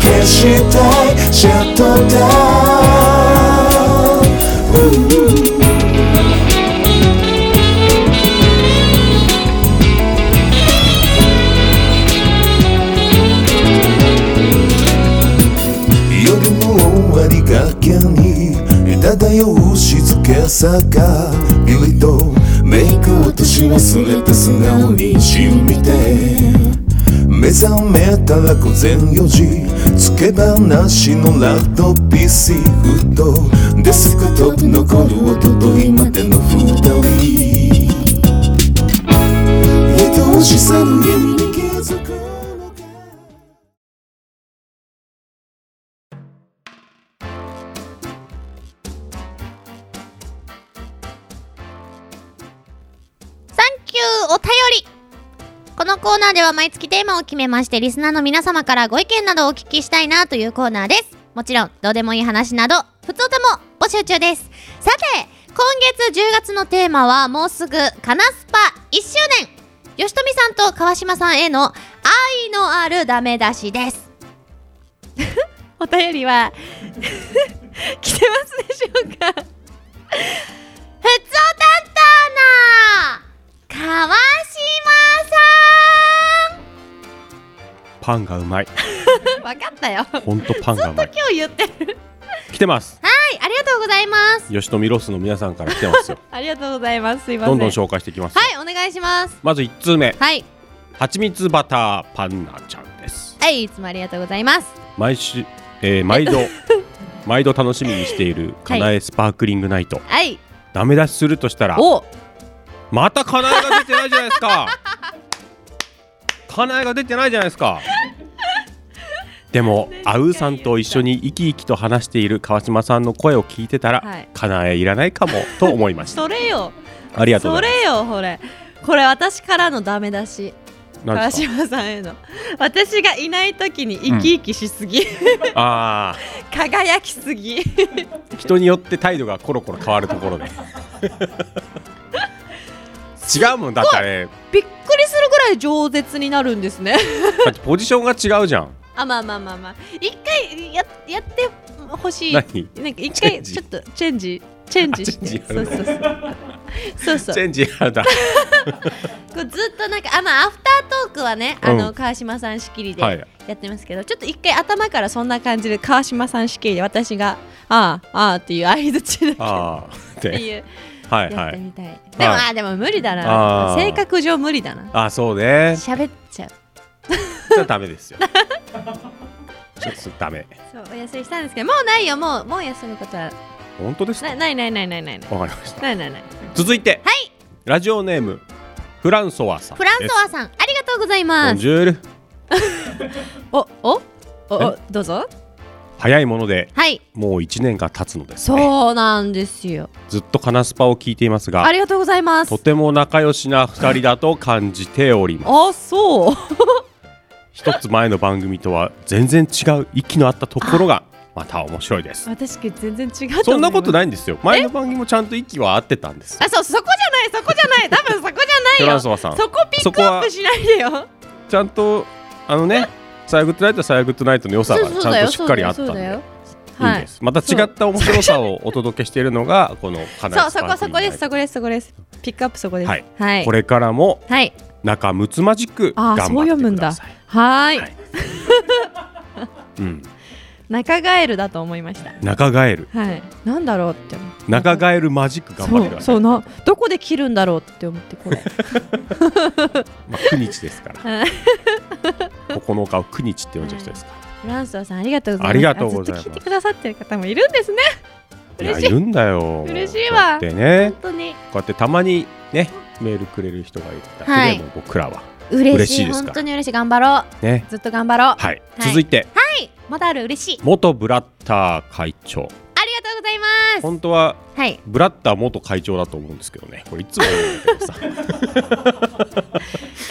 H: 消したいシャットダウン静けさがゆりとメイク落とし忘れて素顔にじみて目覚めたら午前4時つけ話のラッド PC フとデスクトップ残る音と今での二人愛しさの闇
A: ナーでは毎月テーマを決めましてリスナーの皆様からご意見などをお聞きしたいなというコーナーです。もちろんどうでもいい話など普通とも募集中です。さて今月10月のテーマはもうすぐカナスパ1周年。吉富さんと川島さんへの愛のあるダメ出しです。お便りは来てますでしょうか？ふつお担当の川島
B: パンがうまい。
A: さ んわかったよ。
B: ほんとパンがうまい。
A: 今日言ってる。
B: 来てます。
A: はいありがとうございます。
B: 吉富ロスの皆さんから来てますよ。
A: ありがとうございます。すいません。
B: どんどん紹介していきます。
A: はいお願いします。
B: まず1通目。
A: はい。
B: はちみつバターパンナちゃんです。
A: はいいつもありがとうございます。
B: 毎週、えー毎度 毎度楽しみにしているかなえスパークリングナイト、
A: はい。
B: ダメ出しするとしたら
A: お
B: またかなえが出てないじゃないですか。かなえが出てないじゃないですか。でもあうさんと一緒に生き生きと話している川島さんの声を聞いてたら、
A: はい。
B: かなえいらないかもと思いました。
A: それよ。
B: ありがとうご
A: そ
B: ざいます。
A: れよこれ。これ私からのダメ出し。川島さんへの。私がいない時に生き生きしすぎ、
B: あ
A: 輝きすぎ。
B: あ人によって態度がコロコロ変わるところで違うもんだってあれ。
A: びっくりするぐらい饒舌になるんですね。
B: だってポジションが違うじゃん。
A: あまあまあまあまあ。一回ややってほしい。
B: 何？
A: なんか一回ちょっとチェンジチェンジして。
B: あチェンジやる
A: そうそうそう。そうそう。
B: チェンジやだ。
A: こうずっとなんかあまあアフタートークはね、あ
B: うん。
A: の川島さん仕切りで
B: はい。
A: やってますけど、ちょっと一回頭からそんな感じで川島さん仕切りで私がああああっていう相づちだけっていう
B: はいはい。
A: やってみたい、でも、
B: はい
A: ああでも無理だ
B: あ
A: な
B: ー。
A: 性格上無理だな。
B: あそうね。
A: 喋っちゃう。
B: じゃあダメですよ。ちょっとダメ。
A: そうお休みしたんですけどもうないよ。もうもう休むことは。
B: 本当ですか？
A: なないないないないないない。
B: わかりました。
A: ないないない。
B: 続いて。
A: はい。
B: ラジオネームフランソワさん。
A: フランソワさんありがとうございます。
B: ボンジュール。
A: おおおお
B: え？
A: どうぞ
B: 早いもので
A: はい。
B: もう1年が経つのですね。
A: そうなんですよ。
B: ずっとカナスパを聞いていますが
A: ありがとうございます。
B: とても仲良しな2人だと感じております。
A: あそう。
B: 一つ前の番組とは全然違う息の合ったところがまた面白いです。
A: 私全然違う
B: そんなことないんですよ。前の番組もちゃんと息は合ってたんです。
A: あそうそこじゃないそこじゃない。多分そこじゃない
B: フ
A: よそこピックアップしないでよ。
B: ちゃんとあのねサイグッドナイトはサイグッドナイトの良さがちゃんとしっかりあったんで。
A: そうだよ
B: いいんです、また違った面白さをお届けしているのがこのカナ
A: そうそこそこですそこですそこです。ピックアップそこです。
B: はい。
A: はい。
B: これからも
A: はい。
B: 仲睦まじく頑張って
A: 読むんだ
B: ください
A: はーい。
B: はい。うん
A: 中ガエルだと思いました。
B: 中ガエル。
A: はい。なんだろうって。
B: 中ガエルマジック頑張ってください
A: そう。などこで切るんだろうって思ってこれ。
B: まあ9日ですから。
A: はい
B: 9日を9日って呼んじゃう人ですか
A: フランスワさんありがとうございます。
B: ありがとうございます。
A: あずっと聞いてくださってる方もいるんですね。嬉しい。
B: いるんだよ。
A: 嬉しいわ。
B: こうやってね。
A: 本当に。
B: こうやってたまにねメールくれる人がいるだけでも、
A: はい
B: 僕らは。
A: 嬉しい。
B: 嬉しいですから。
A: 本当に嬉しい。頑張ろう。
B: ね。
A: ずっと頑張ろう。
B: はい、
A: はい。
B: 続いて。
A: はいまだある嬉しい。
B: 元ブラッター会長。
A: ありがとうございます。
B: 本当は
A: はい。
B: ブラッター元会長だと思うんですけどね。これいつも言うんだけどさ
A: え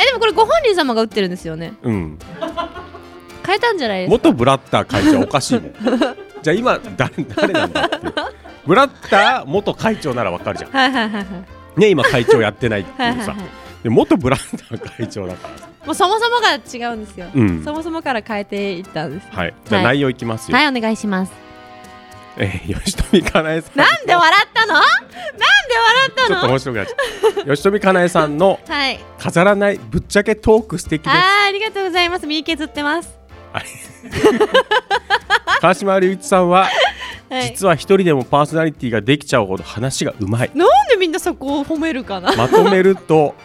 A: でもこれご本人様が打ってるんですよね。
B: うん。
A: 変えたんじゃないですか？
B: 元ブラッター会長はおかしいもん。じゃあ今誰誰なんだっていう。ブラッター元会長ならわかるじゃん。
A: はいはいはいはい。
B: ね今会長やってないっていうさ。
A: はいはいはい。
B: で元ブラッター会長だからさ
A: もうそもそもが違うんですよ、
B: うん。
A: そもそもから変えていったんです
B: はい。じゃあ
A: はい。
B: 内容いきますよ、
A: はいお願いします。
B: えー吉富かなえさん
A: なんで笑ったの？なんで笑った
B: ちょっと
A: の
B: 面白くなっちゃう吉富かなえさんの
A: はい。
B: 飾らないぶっちゃけトーク素敵です。
A: あーありがとうございます。身削ってます。
B: 川島隆一さんは
A: はい。
B: 実は一人でもパーソナリティができちゃうほど話がうまい。
A: なんでみんなそこを褒めるかな？
B: まとめると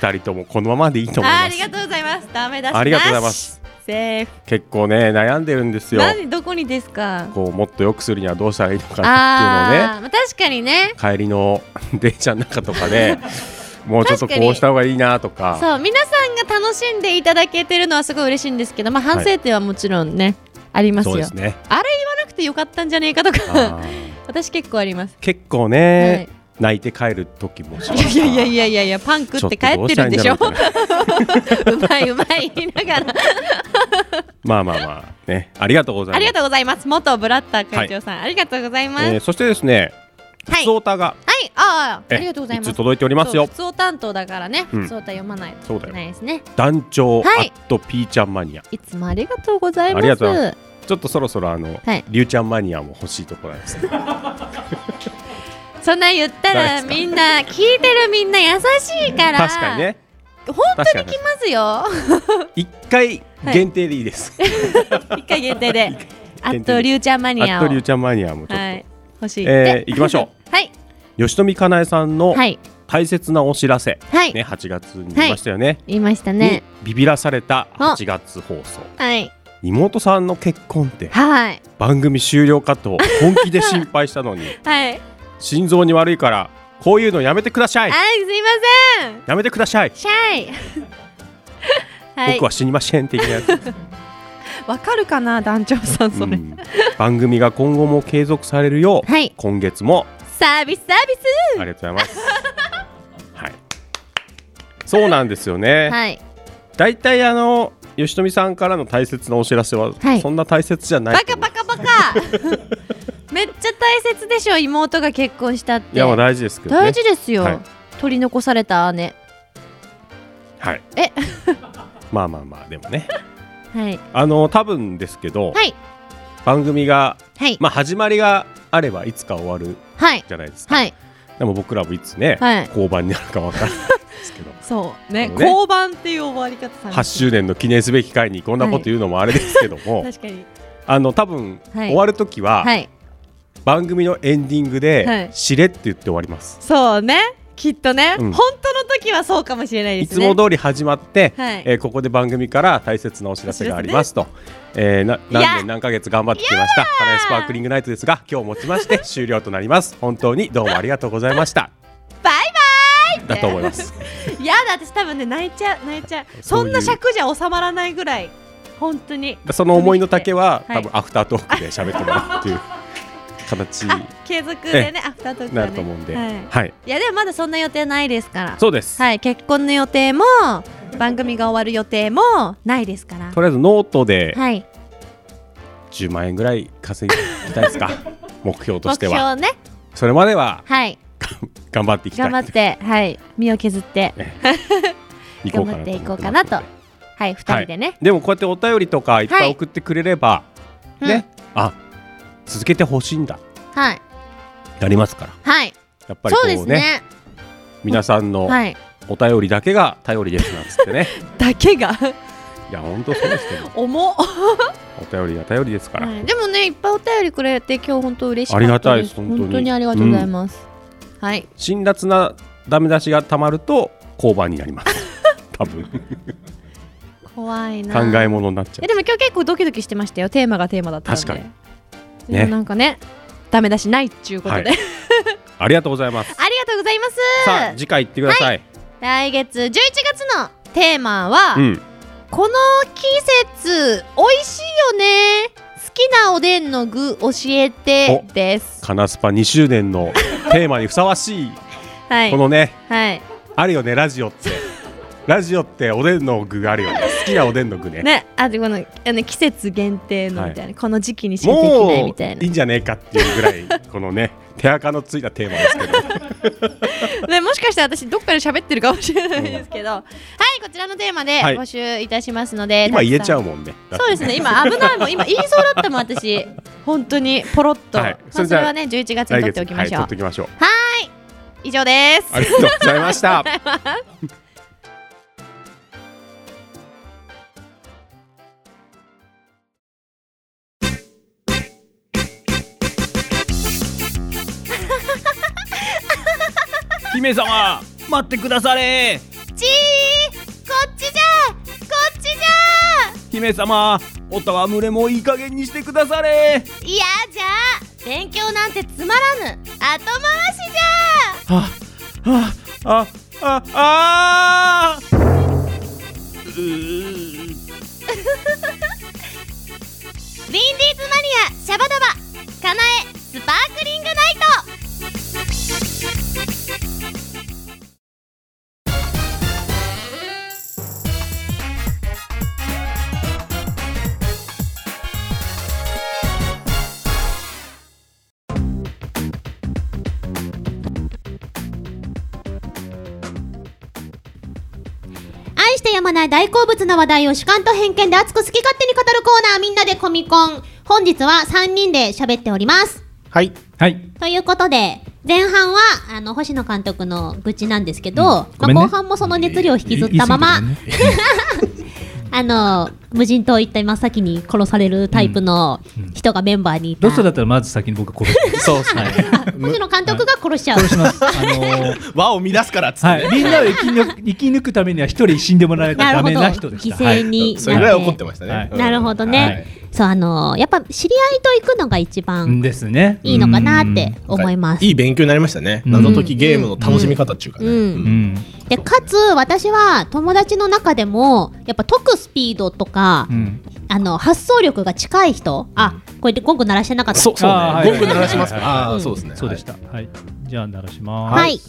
B: 二人ともこのままでいいと思います。
A: ありがとうございます。ダメだし
B: ありがとうございます。
A: セーフ。
B: 結構ね悩んでるんですよ。
A: 何どこにですか？
B: こうもっと良くするにはどうしたらいいのか
A: あ
B: っていうのをね。
A: ーまあ確かにね。
B: 帰りの電車の中とかで もうちょっとこうした方がいいなとか。
A: そう皆さんが楽しんでいただけてるのはすごい嬉しいんですけどまあ反省点はもちろんね、ありますよ。
B: そうですね。
A: あれ言わなくてよかったんじゃねえかとか。私結構あります。
B: 結構ね、泣いて帰る時も
A: いやいやいやいやいやパン食って帰ってるんでしょ。
B: う
A: まいうまい言いながら。
B: まあまあまあね。ありがとうございます。
A: ありがとうございます。元ブラッター会長さん、ありがとうございます、
B: えーそしてですね
A: はい。
B: ふつおたが。
A: はい。ああ
B: え
A: ありがとうございます。
B: 届いておりますよ。
A: そう普通お担当だからね。
B: うん。
A: 普通読まないといけないですね、
B: 団長ア
A: はい。
B: ットピーちゃんマニア。
A: いつもありがとうございます。
B: ありがとうございちょっとそろそろあの、
A: はい。
B: りゅうちゃんマニアも欲しいところです
A: そんな言ったらみんな聞いてるみんな優しいから。
B: 確かにね。
A: 本当に来ますよ。
B: 一回限定でいいです、
A: 一回限定で。あとりゅうちゃんマニアを。
B: あっとりゅうちゃんマニアもちょっと、
A: はい。欲しい
B: えー、いきましょう。
A: はい。
B: 吉富かなえさんの
A: はい。
B: 大切なお知らせ、
A: はい。
B: ね、8月に言いましたよね、
A: 言いましたね。
B: にビビらされた8月放送。
A: はい。
B: 妹さんの結婚って
A: はい。
B: 番組終了かと本気で心配したのに。
A: はい
B: 心臓に悪いからこういうのやめてください。
A: はいすいません。
B: やめてください、
A: シャイ。はい。
B: 僕は死にません的なやつ。
A: わかるかな団長さんそれ、
B: 番組が今後も継続されるよう、
A: はい。
B: 今月も。
A: サービスサービス。
B: ありがとうございます。はい。そうなんですよね、
A: はい。
B: だいたいあの吉富さんからの大切なお知らせは、
A: はい。
B: そんな大切じゃない
A: バカバカバカめっちゃ大切でしょ妹が結婚したって。
B: いやまあ大事ですけどね。
A: 大事ですよ、
B: はい。
A: 取り残された姉。
B: はい。
A: え？
B: まあまあまあでもね。
A: はい。
B: あの多分ですけど、
A: はい。
B: 番組が、
A: はい。
B: まあ始まりがあればいつか終わる
A: はい。
B: じゃないですか、
A: はい。
B: でも僕らもいつね、
A: はい。
B: 交番になるかわからないですけど。
A: そうね。
B: ね。
A: 交番っていう終わり方されて
B: 8周年の記念すべき回にこんなこと言うのもあれですけども、
A: 確かに。
B: あの多分、
A: はい。
B: 終わる時は、
A: はい
B: 番組のエンディング
A: は
B: で
A: い「
B: しれ」って言って終わります、
A: そうね。きっとね、
B: うん。
A: 本当の時はそうかもしれない
B: い
A: ですね。
B: つも通り始まって、
A: はい。
B: えーここで番組から大切なお知らせがありますと、えーな何年何ヶ月頑張ってきました。カレースパークリングナイトですが今日をもちまして 終了となります。本当にどうもありがとうございました。
A: バイバイ。
B: だと思います。
A: いやだ私多分ね泣いちゃう泣いちゃう。
B: そ
A: んな尺じゃ収まらないぐらい本当に。
B: その思いの丈は、
A: はい
B: 多分アフタートークで喋ってもらうっていう形。に
A: 継続でねアフタートークは
B: な
A: ね
B: ると思うんで、
A: はい。
B: はい、
A: いやでもまだそんな予定ないですから。
B: そうです。
A: はい結婚の予定も番組が終わる予定もないですから。
B: とりあえずノートで
A: はい。
B: 10万円ぐらい稼ぎたいですか？目標と
A: 目
B: しては。
A: 標ね。
B: それまでは
A: はい。
B: 頑張っていきたい。
A: 頑張ってはい。身を削って。頑張っていこう
B: と
A: かなと。はい二人でね、
B: でもこうやってお便りとかいっぱい。送ってくれれば、
A: うん。
B: ね、あ続けてほしいんだ。
A: はい。
B: なりますから。
A: はい。
B: やっぱりこ
A: そう
B: うね
A: ですね。
B: 皆さんの
A: はい。
B: お便りだけが頼りですなんつってね。
A: だけが？
B: いや本当そうですけど。
A: 重っ。
B: お便りが頼りですから、
A: はい。でもねいっぱいお便りくれて今日本当嬉しか
B: ありがたい
A: で
B: ですす本当に
A: ありがとうございます、はい。
B: 辛辣なダメ出しがたまると交番になります。多分。
A: 怖いな。
B: 考え物になっちゃ
A: えでも今日結構ドキドキしてましたよ。テーマがテーマだった
B: 確かに
A: でもなんかねダメ出しないっちゅうことで、
B: はい。ありがとうございます。
A: ありがとうございます。
B: さあ次回行ってください、
A: 来月11月のテーマは、
B: うん。
A: この季節美味しいよね。好きなおでんの具教えてです。
B: カナスパ2周年のテーマにふさわしい。
A: はい。
B: このね
A: はい。
B: あるよねラジオってラジオっておでんの具があるよね。好きなおでんの具ね。
A: ねあとこのあの季節限定のみたいな、この時期にしかできない
B: も
A: みたいう
B: いいんじゃねえかっていうぐらい このね手垢のついたテーマですけど。
A: な、ね、もしかしたら私どっかで喋ってるかもしれないですけど、はいこちらのテーマで
B: はい。
A: 募集いたしますので、
B: 今言えちゃう
A: ん
B: もんね。
A: そうですね今危ないもん。今言いそうだったもん私。本当にポロッと、
B: はい。
A: まあ、
B: それじゃあ
A: それはね11月。に取っておきましょう。
B: はい、取っておきましょう。
A: はい以上です。
B: ありがとうございました
E: 姫様待ってくだされ。
A: ちーこっちじゃこっちじ
E: 姫様お戯れもいい加減にしてくだされ。
A: ゃいやじゃあ勉強なんてつまらぬ後回しじゃ。
B: あああああ
A: ウィンディーズマニアシャバダバかなえスパークリングナイトして
C: やまない大好物の話題を主観と偏見で熱く好き勝手に語るコーナーみんなでコミコン。本日は3人で喋っております。
D: はい。
E: はい。
C: ということで前半は、あの、星野監督の愚痴なんですけど、まあ、
E: ごめんね
C: 後半もその熱量を引きずったまま、
E: ね
C: あの、無人島行った真っ先に殺されるタイプの人がメンバーにいた。
E: ロストだったらまず先に僕殺す。
D: そうですね。
C: 星野監督が殺しちゃう。
E: 殺します。あのー
D: 輪を乱すからっつってね。
E: はい、みんなを生き抜く生き抜くためには一人死んでもらわないとダメな人でした。
C: なるほど犠牲に
D: それぐらい怒ってましたね。
E: はい
D: うん
C: なるほどね。そう、あのやっぱ知り合いと行くのが一
E: はい
C: 番
E: ですね。
C: いいのかなって思います。
D: いい勉強になりましたね。
E: うん
D: 謎解きゲームの楽しみ方っていうかね。
C: でかつ私は友達の中でもやっぱ解くスピードとか、
E: うん。
C: あの発想力が近い人あこれでゴング鳴らしてなかった
D: そうそうね。ゴング鳴らしますか。あそうですね。
E: そうでした。はい。じゃあ鳴らします。
C: はい、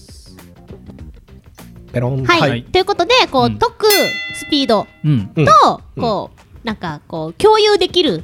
D: ペロン。
C: はい
E: はい
C: ということでこう、
E: うん
C: 解くスピードと、こうなんかこう共有できる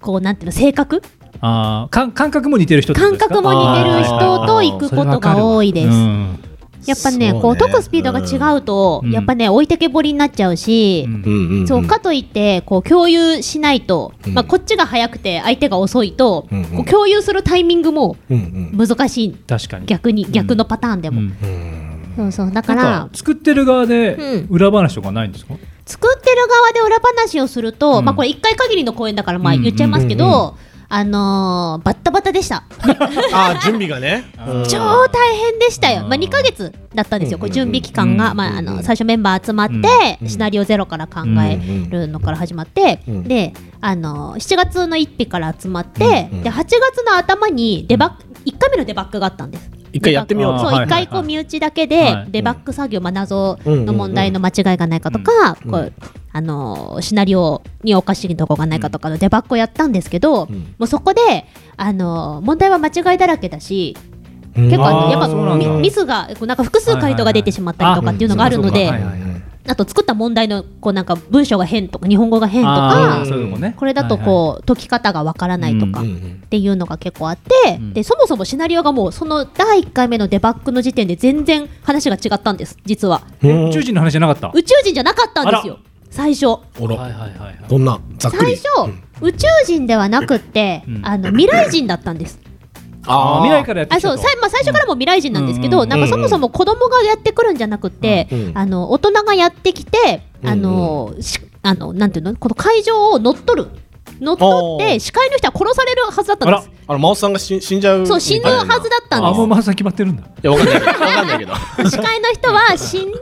C: こうなんていうの性格？
E: あ感覚も似てる人
C: 感
E: ですか？
C: 覚も似てる人と行くことが多いです。
E: うん。
C: やっぱね
D: ね
C: こう解くスピードが違うと、
E: うん
C: やっぱね置いてけぼりになっちゃうし、
E: うん。
C: そうかといってこう共有しないと、
D: うん
C: まあ、こっちが早くて相手が遅いと、こう共有するタイミングも
D: うんうん。
C: 難しい
E: 確かに。
C: 逆に逆のパターンでも、
E: うん
C: そうそうだから
E: か作ってる側で
C: うん
E: 裏話とかないんですか？
C: 作ってる側で裏話をすると、
E: うん。
C: まあこれ1回限りの公演だからまあ
E: うん。
C: 言っちゃいますけど、
D: うんうん
C: あのーバッタバタでした。
D: ああ、準備がね。うん。
C: 超大変でしたよ、まあ、2ヶ月だったんですよ、これ準備期間が、
E: うん
C: まあ、あの最初メンバー集まって、
D: うん。
C: シナリオゼロから考えるのから始まって、
D: うん。
C: であの7月の1日から集まって、
D: うん
C: で8月の頭にデバッグ1回目のデバッグがあったんです。
D: 一回やってみよう。と。
C: そう1
E: あーはいはい
C: 回こう身内だけで
E: はい。
C: デバッグ作業、まあ、謎の問題の間違いがないかとか、
D: うん
C: こうあのシナリオにおかしいとこがないかとかのデバッグをやったんですけど、
D: ん。
C: もうそこであの問題は間違いだらけだし
D: うん。
C: 結構やっぱミミスがこうなんか複数回答が出てしまったりとかっていうのがあるのであと作った問題のこうなんか文章が変とか日本語が変と
E: あ
C: か
E: こね。
C: これだとこう解き方がわからないとか
D: うん
C: っていうのが結構あって
E: ん。
C: でそもそもシナリオがもうその第1回目のデバッグの時点で全然話が違ったんです実は。
D: うん。
E: 宇宙人の話じゃなかった？
C: 宇宙人じゃなかったんですよ。最初。
D: おろ
E: はいはいはいはい。
D: どんなざっくり。
C: 最初宇宙人ではなくって
E: うん。
C: あの未来人だったんです
E: あー。未来からやってきたと。
C: あそう。さいまあ、最初からもう未来人なんですけど、
E: うん
C: なんかそもそも子供がやってくるんじゃなくて、
D: うん
C: あの大人がやってきて、あのしあのなんていうの？この会場を乗っ取る。乗っ取って司会の人は殺されるはずだったんです。
D: あの、真央さんが死死んじゃう。
C: そう死ぬはずだったん
E: あ、
C: です
E: もうまさ決まってるんだ。
D: いや、わかんない。けど。わかんないけど。
C: 司会の人は死んで、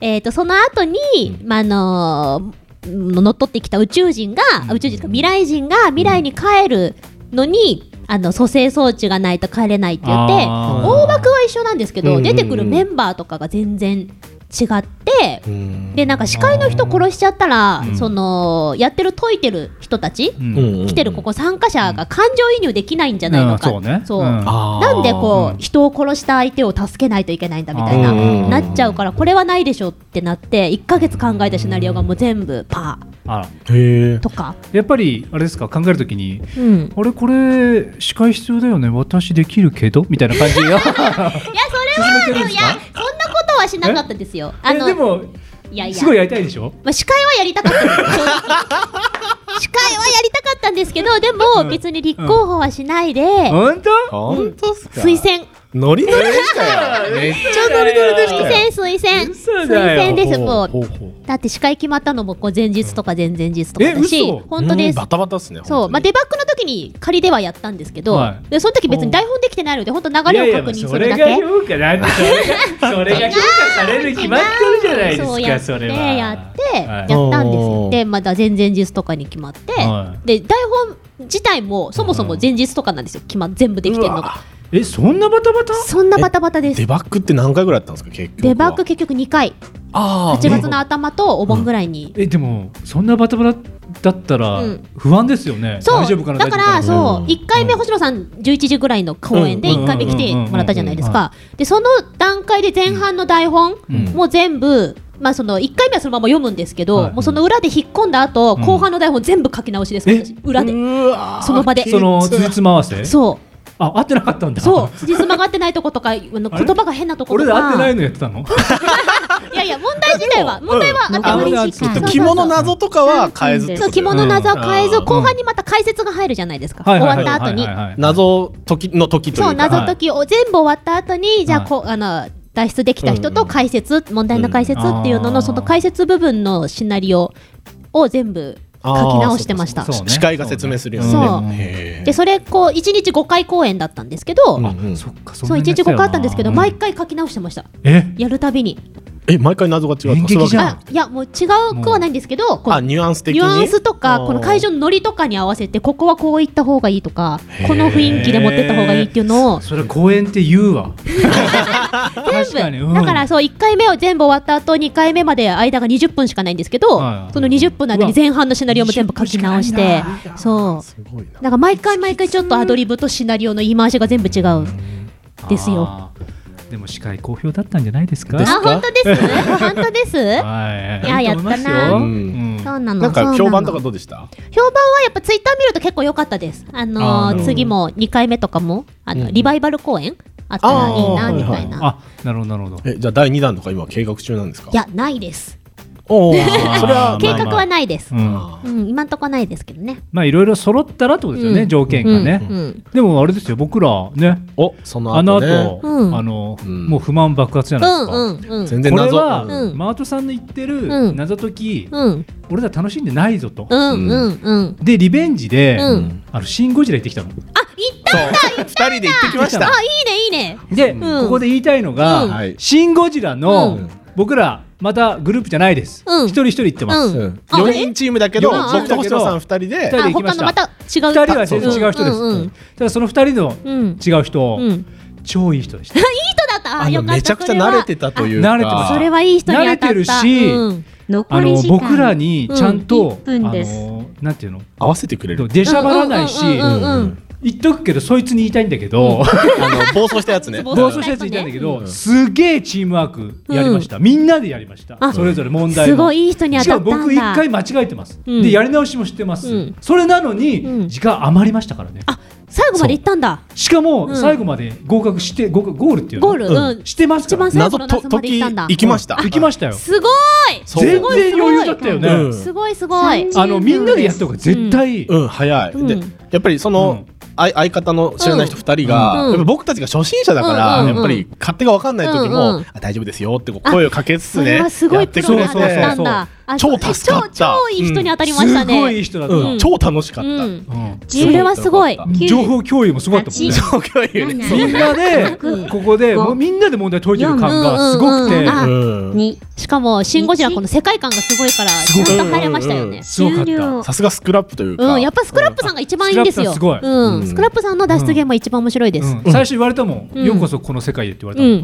C: えー、とその後に、まああのー乗っ取ってきた宇宙人が、宇宙人か未来人が未来に帰るのに、あの蘇生装置がないと帰れないって言って大枠は一緒なんですけど、
D: うん。
C: 出てくるメンバーとかが全然違って、
D: うん。
C: でなんか司会の人殺しちゃったら、
E: うん。
C: そのやってる解いてる人たち、来てるここ参加者が感情移入できないんじゃないのか、
E: うん。そう
C: なんでこう、
E: うん
C: 人を殺した相手を助けないといけないんだみたいな、
D: うん
C: なっちゃうからこれはないでしょってなって1ヶ月考えたシナリオがもう全部パ
E: あら。
D: へえ
C: ー。とか、
E: やっぱりあれですか考えるときに
C: うん、
E: あれこれ司会必要だよね私できるけど？みたいな感じが
C: いやそれは いやそんなはしなかったですよ。あの
E: えでも
C: いやいや。
E: すごいやりたいでしょ？
C: まあ、司会はやりたかったです 司会はやりたかったんですけどでも別に立候補はしないで、
E: 本当？
D: 本当っすか？
C: 推薦
D: ノリノリでしたよ。めっちゃノリノリでし
C: 推
D: たよ。
C: 薦推薦
E: 嘘
C: 推
E: だよ。
C: 薦ですもう
D: ほうほう。
C: だって司会決まったのもこう前日とか前々日とかだし本当です。
D: うんバタバタっすね。
C: そう、まあ、デバッグの時に仮ではやったんですけど、
E: はい。
C: でその時別に台本できてないので本当流れを確認するだけ。
E: いやいやそれが評価なんてそれがそれが評価されるに決まってるじゃないですか
C: そうやって
E: それは。
C: やって
E: はい。
C: やったんですよ、でまた前々日とかに決まって、
E: は
C: で台本自体もそもそも前日とかなんですよ。決ま全部できてるのが
E: えそんなバタバタ？
C: そんなバタバタです。
D: デバッグって何回ぐらいやったんですか結局は。
C: デバッグ結局2回。
D: あ
C: 8月の頭とお盆ぐらいに、
E: えでもそんなバタバタだったら
C: うん。
E: 不安ですよね、
C: そう。
E: 大丈夫かな
C: だからそう。1回目星野さん11時ぐらいの公演で
E: うん。
C: 1回目来てもらったじゃないです
E: うん。
C: かでその段階で前半の台本
E: うん。
C: もう全部まあその1回目はそのまま読むんですけど、
E: はい。
C: もうその裏で引っ込んだ後、
E: うん。
C: 後半の台本全部書き直しです、裏で。その場で。
E: そのつじつま合わせ？
C: そう
E: あ合ってなかったんだ。
C: そう。辻褄が合ってないとことかあの言葉が変なとこと
E: 俺
C: か。
E: ら合ってないのやってたの？
C: いややいや問題自体は問題はあって
E: あ
C: もいい
E: あ
C: しか
D: 着物謎とかは変えず
C: そう着物謎は変えず
D: うん。
C: 後半にまた解説が入るじゃないですか。終わった後に。
D: 謎時の時というか。
C: そう謎解きを全部終わった後にじゃあ
E: はい。
C: こうあの脱出できた人と解説問題の解説っていうの
E: うん。
C: のその解説部分のシナリオを全部書き直してました。
D: 司会が説明するよね。
C: そう。でそれこう1日5回公演だったんですけど、
D: うんうん。
E: そっかそん
C: そう1日5
E: なにやってたよな
C: 回あったんですけど、
E: うん。
C: 毎回書き直してました。
E: え？
C: やるたびに
D: え毎回謎が違う
E: 演劇じゃん。
C: あいやもう違うくはない。んですけど
D: あニュアンス的に？
C: ニュアンスとかこの会場のノリとかに合わせてここはこういった方がいいとかこの雰囲気で持ってった方がいいっていうのを。
E: それ公演って言うわ。確かに、うん、
C: だからそう1回目を全部終わった後2回目まで間が20分しかないんですけど、その20分の間に前半のシナリオも全部書き直して。そう
D: すごいな
C: だから毎回毎回ちょっとアドリブとシナリオの言い回しが全部違う。ん。ですよ。
E: でも司会好評だったんじゃないですか？
C: あ本当です？本当です？
E: はい。
C: いややったな。
E: うん。
C: そうなの
D: なんか評判とかどうでした？
C: 評判はやっぱツイッター見ると結構良かったです。あのー
E: あー。
C: 次も2回目とかもあの、
D: うん。
C: リバイバル公演？あったらいいなみたいな。
E: あなるほどなるほど。
D: えじゃあ第二弾とか今計画中なんですか？
C: いやないです。
D: おお それは
C: 計画はないです。
E: うん。
C: うん、今んとこないですけどね。
E: まあいろいろ揃ったらってことですよね、
C: うん。
E: 条件がね、
C: うん。うん。
E: でもあれですよ僕らね
D: おその
E: あの
D: 後ね。
E: 後、
C: うん。
E: あの、
D: うん。
E: もう不満爆発じゃないですか、
C: うんうんうん。
E: これ
D: 全然謎。
E: は、
C: うん。
E: マートさんの言ってる
C: うん。
E: 謎解き、
C: うん。
E: 俺ら楽しんでないぞと、
C: うんうんうん。
E: でリベンジで、
C: うん。
E: あのシン・ゴジラ行ってきたの。
C: あ行ったんだ行っ
D: 二人で行ってきました。
C: た。あいいねいいね。
E: で、
C: うん。
E: ここで言いたいのが、シン・ゴジラの、
C: うん
E: 僕らまたグループじゃないです、
C: うん。
E: 一人一人行ってます、
C: うん。
D: うん。
C: あ
D: 4人チームだけど
C: うん
D: 僕と星野さん2人で。
E: 二人
C: あ
E: で行きました。
C: 他のまた違う。
E: 二人は全然違う人です、
C: うんうん
E: ただその二人の
C: うん。
E: 違う人、
C: うん。いい
E: 超いい人でした。
C: 人だった。あ
D: あ
C: よかった。
D: のめちゃくちゃ慣れてたというか。
E: 慣れてます
C: それはいい人に当たった。
E: 慣れてるし
C: うん。
E: あの僕らにちゃんと、
I: うん。1分
E: あ
I: です。
E: のなんていうの？
D: 合わせてくれる。
E: 出しゃばらないし、
C: うんうんうん。うん
E: 言っとくけどそいつに言いたいんだけど、
D: あの暴走したやつね。
C: 暴
E: 暴走したやつ言いたいんだけど、すげえチームワークやりました、みんなでやりました。
C: あ。
E: それぞれ問題も
C: すごいいい人に当
E: したか
C: ったんだ。
E: も僕一回間違えてます、
C: うん。
E: でやり直しもしてます、
C: うん。
E: それなのに、
C: うん。
E: 時間余りましたからね。
C: あ最後まで行ったんだ。
E: しかも、
C: うん。
E: 最後まで合格して合格ゴールっていうの。
C: ゴール。うん。
E: してますから。
D: 謎。解き行きました。
E: 行きましたよ。
C: すごい。
E: 全然余裕だったよね、
D: うん
C: すごいすごい。
E: あのみんなでやった方が絶対
D: 早い、
C: うん。
D: でやっぱりその、
E: うん
D: 相相方の知らない人2人が、僕たちが初心者だから、
C: うんうんうん。
D: やっぱり勝手が分かんない時も、
C: うんうん
D: あ大丈夫ですよって声をかけつつね
C: すごいプロに当たったんだ。あ
D: 超助かった。
C: 超超いい人に当たりました
E: すごいいい
C: ね。
E: 人だった、
D: うん。超楽しかった、
C: うん。
E: うん。
C: それはすごい。
E: 情報共有もすごかったもんね。
D: そう共有ね。
E: みんなで
C: うん。
E: ここでもうみんなで問題解いてる感がすごくて
C: うんうん。うんあ
D: うん。
I: に
C: しかもシンゴジラこの世界観がすごいからちゃんと入れましたよね。
E: すごかった。
D: さすがスクラップというか、
C: うん、やっぱスクラップさんが一番いいんですよ。
E: スクラップさんすごい。
C: うん、
D: うん。
C: スクラップさんの脱出ゲームは一番面白いです。
E: うん。最初言われたもん、
C: うん。
E: ようこそこの世界へって言われたもん、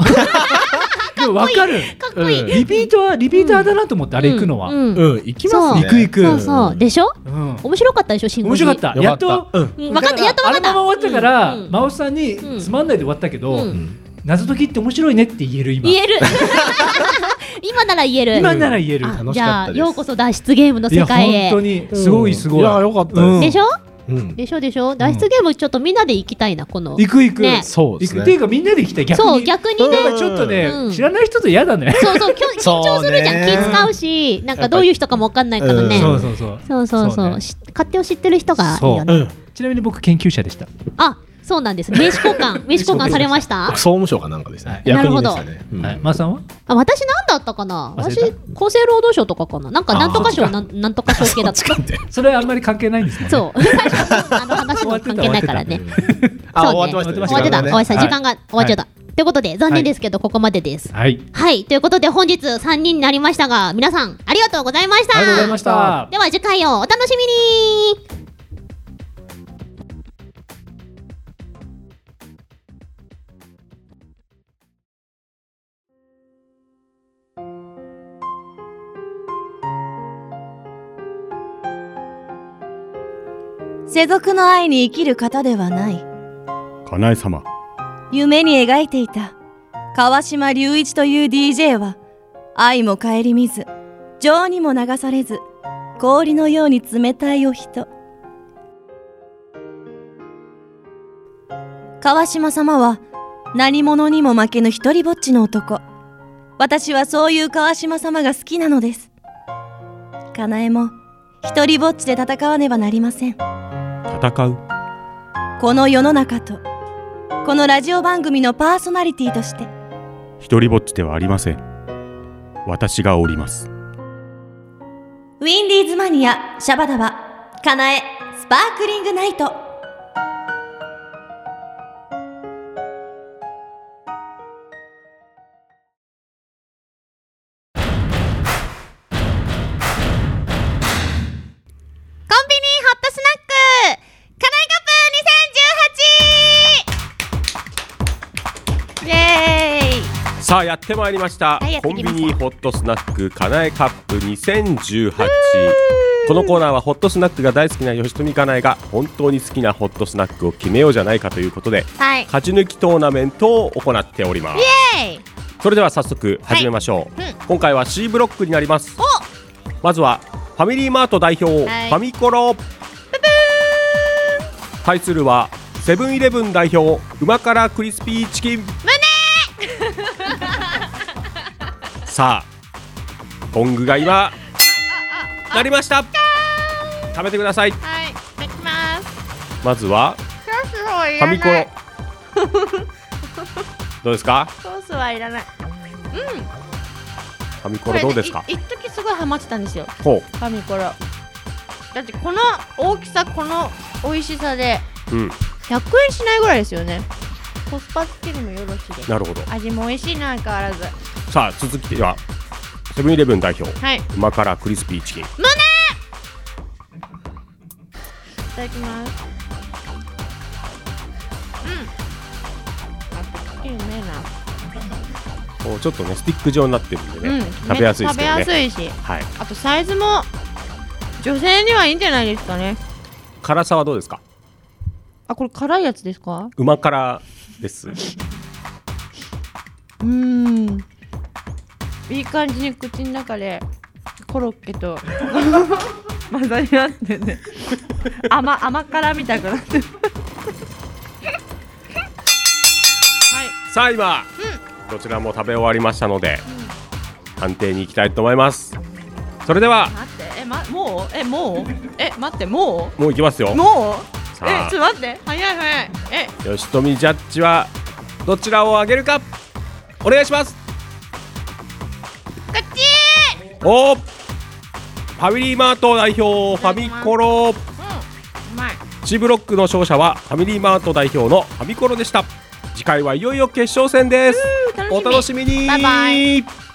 C: うん、か
E: でも分かる。
C: っこいい。
E: リピートはリピーターだなと思って、あれ行くのは、
C: うん
D: うん。行きますね。
E: 行く行く。
C: そうそう、でしょ？
E: うん。
C: 面白かったでしょ、シンゴジ
E: 面白かった。やっと
C: 分かった、やっと分かった。
E: あのまま終わったから、
C: うん。
E: 真央さんに
C: うん。
E: つまんないで終わったけど、
C: うん。
E: 謎解きって面白いねって言える今。
C: 言える。今なら言える。
E: 今なら言える、
C: あじゃあ、
D: 楽しかったです。
C: ようこそ脱出ゲームの世界へ。
E: 本当。にすごいすごい、
D: いやよかったで
C: しょ
D: うん
C: でしょでしょ？脱出ゲームちょっとみんなで行きたいな、この。
E: 行く行く、
C: ね。
D: そうですね。
E: 行くっていうかみんなで行きたい。逆に。
C: そう、逆にね。
E: ちょっとね、
C: うん。
E: 知らない人と嫌だね。
C: そうそう、きょ 緊張するじゃん。
D: そうね
C: 気使うし、なんかどういう人かもわかんないからね。
E: そうそうそう。
C: そうそうそう。勝手を知ってる人がいいよね。
D: うん。
E: ちなみに僕研究者でした。
C: あ、そうなんです。名刺交換、名刺交換されました？
D: 総。務省かなんかですね、
E: はい。
D: 役人でしたね、うん。
E: はい、まーさんは？
C: あ、私なんだったかな？私
E: た。
C: 厚生労働省とかかな？なんか
E: あ
C: なんとか省なんなんとか省系だった。
E: そ れあんまり関係ないんですもんね。
C: そう。最初あの話も関係ないからね。
D: あ終わってたね。
C: 終わってた。
D: 時間がね。
C: ごめんなさい、
E: はい。
C: 時間が終わっちゃった。とい。うことで残念ですけどここまでです。
E: はい。
C: はい、ということで本日3人になりましたが皆さんありがとうございました。
E: ありがとうございました。
C: では次回をお楽しみに
A: 世俗の愛に生きる方ではない。
B: かなえ様。
A: 夢に描いていた。川島隆一という DJ は愛も顧みず情にも流されず氷のように冷たいお人。川島様は何者にも負けぬ一人ぼっちの男。
J: 私はそういう川島様が好きなのです。かなえも一人ぼっちで戦わねばなりません
B: 戦う。
J: この世の中とこのラジオ番組のパーソナリティとして
B: 一人ぼっちではありません。私がおります。
J: ウィンディーズマニアシャバダバかなえスパークリングナイト
B: さあやってまいりました、
A: はい
B: コンビニホットスナックかなえカップ2018このコーナーはホットスナックが大好きな吉富かなえが本当に好きなホットスナックを決めようじゃないかということで
A: はい。
B: 勝ち抜きトーナメントを行っております。それでは早速始めましょう、
A: はい。うん。
B: 今回は C ブロックになります。
A: お。
B: まずはファミリーマート代表、
A: はい。
B: ファミコロ。対するはセブンイレブン代表うま辛クリスピーチキンさあゴングが今鳴りました。食べてください。
A: はいいただきます。
B: まずはファミコロ。どうですか？
A: ソースはいらない。
B: ファミコロどうですか？
A: 一時すごいハマってたんですよ。
B: ほ
A: ファミコロ。だってこの大きさこの美味しさで
B: ううん
A: 100円しないぐらいですよねコスパ的にもよろしいです。
B: なるほど。
A: 味も美味しいな相変わらず。
B: さあ続きではセブンイレブン代表。
A: はい。う
B: ま辛クリスピーチキン。
A: 胸いただきます。うん。あチキンうめえな。
B: こうちょっとねスティック状になってるんでね、
A: うん、
B: 食べやすいですね。
A: 食べやすいし。
B: はい。
A: あとサイズも女性にはいいんじゃないですかね。
B: 辛さはどうですか？
A: あこれ辛いやつですか？
B: うま辛です。
A: うーん。いい感じに口の中でコロッケと 混ざり合ってね。甘甘辛みたくなってる。はい。
B: さあ今、どちらも食べ終わりましたので、判定に行きたいと思います。それでは
A: 待ってえ、ま、もう？えもう？え待っても
B: もう行きますよ。
A: う？もうえちょっと待って。早い早い。え
B: 吉富ジャッジはどちらを上げるか？お願いします。
A: こっち！
B: おー！ファミリーマート代表ファミコロ。
A: うまい。
B: C ブロックの勝者はファミリーマート代表のファミコロでした。次回はいよいよ決勝戦です。お楽しみに。
A: バイバイ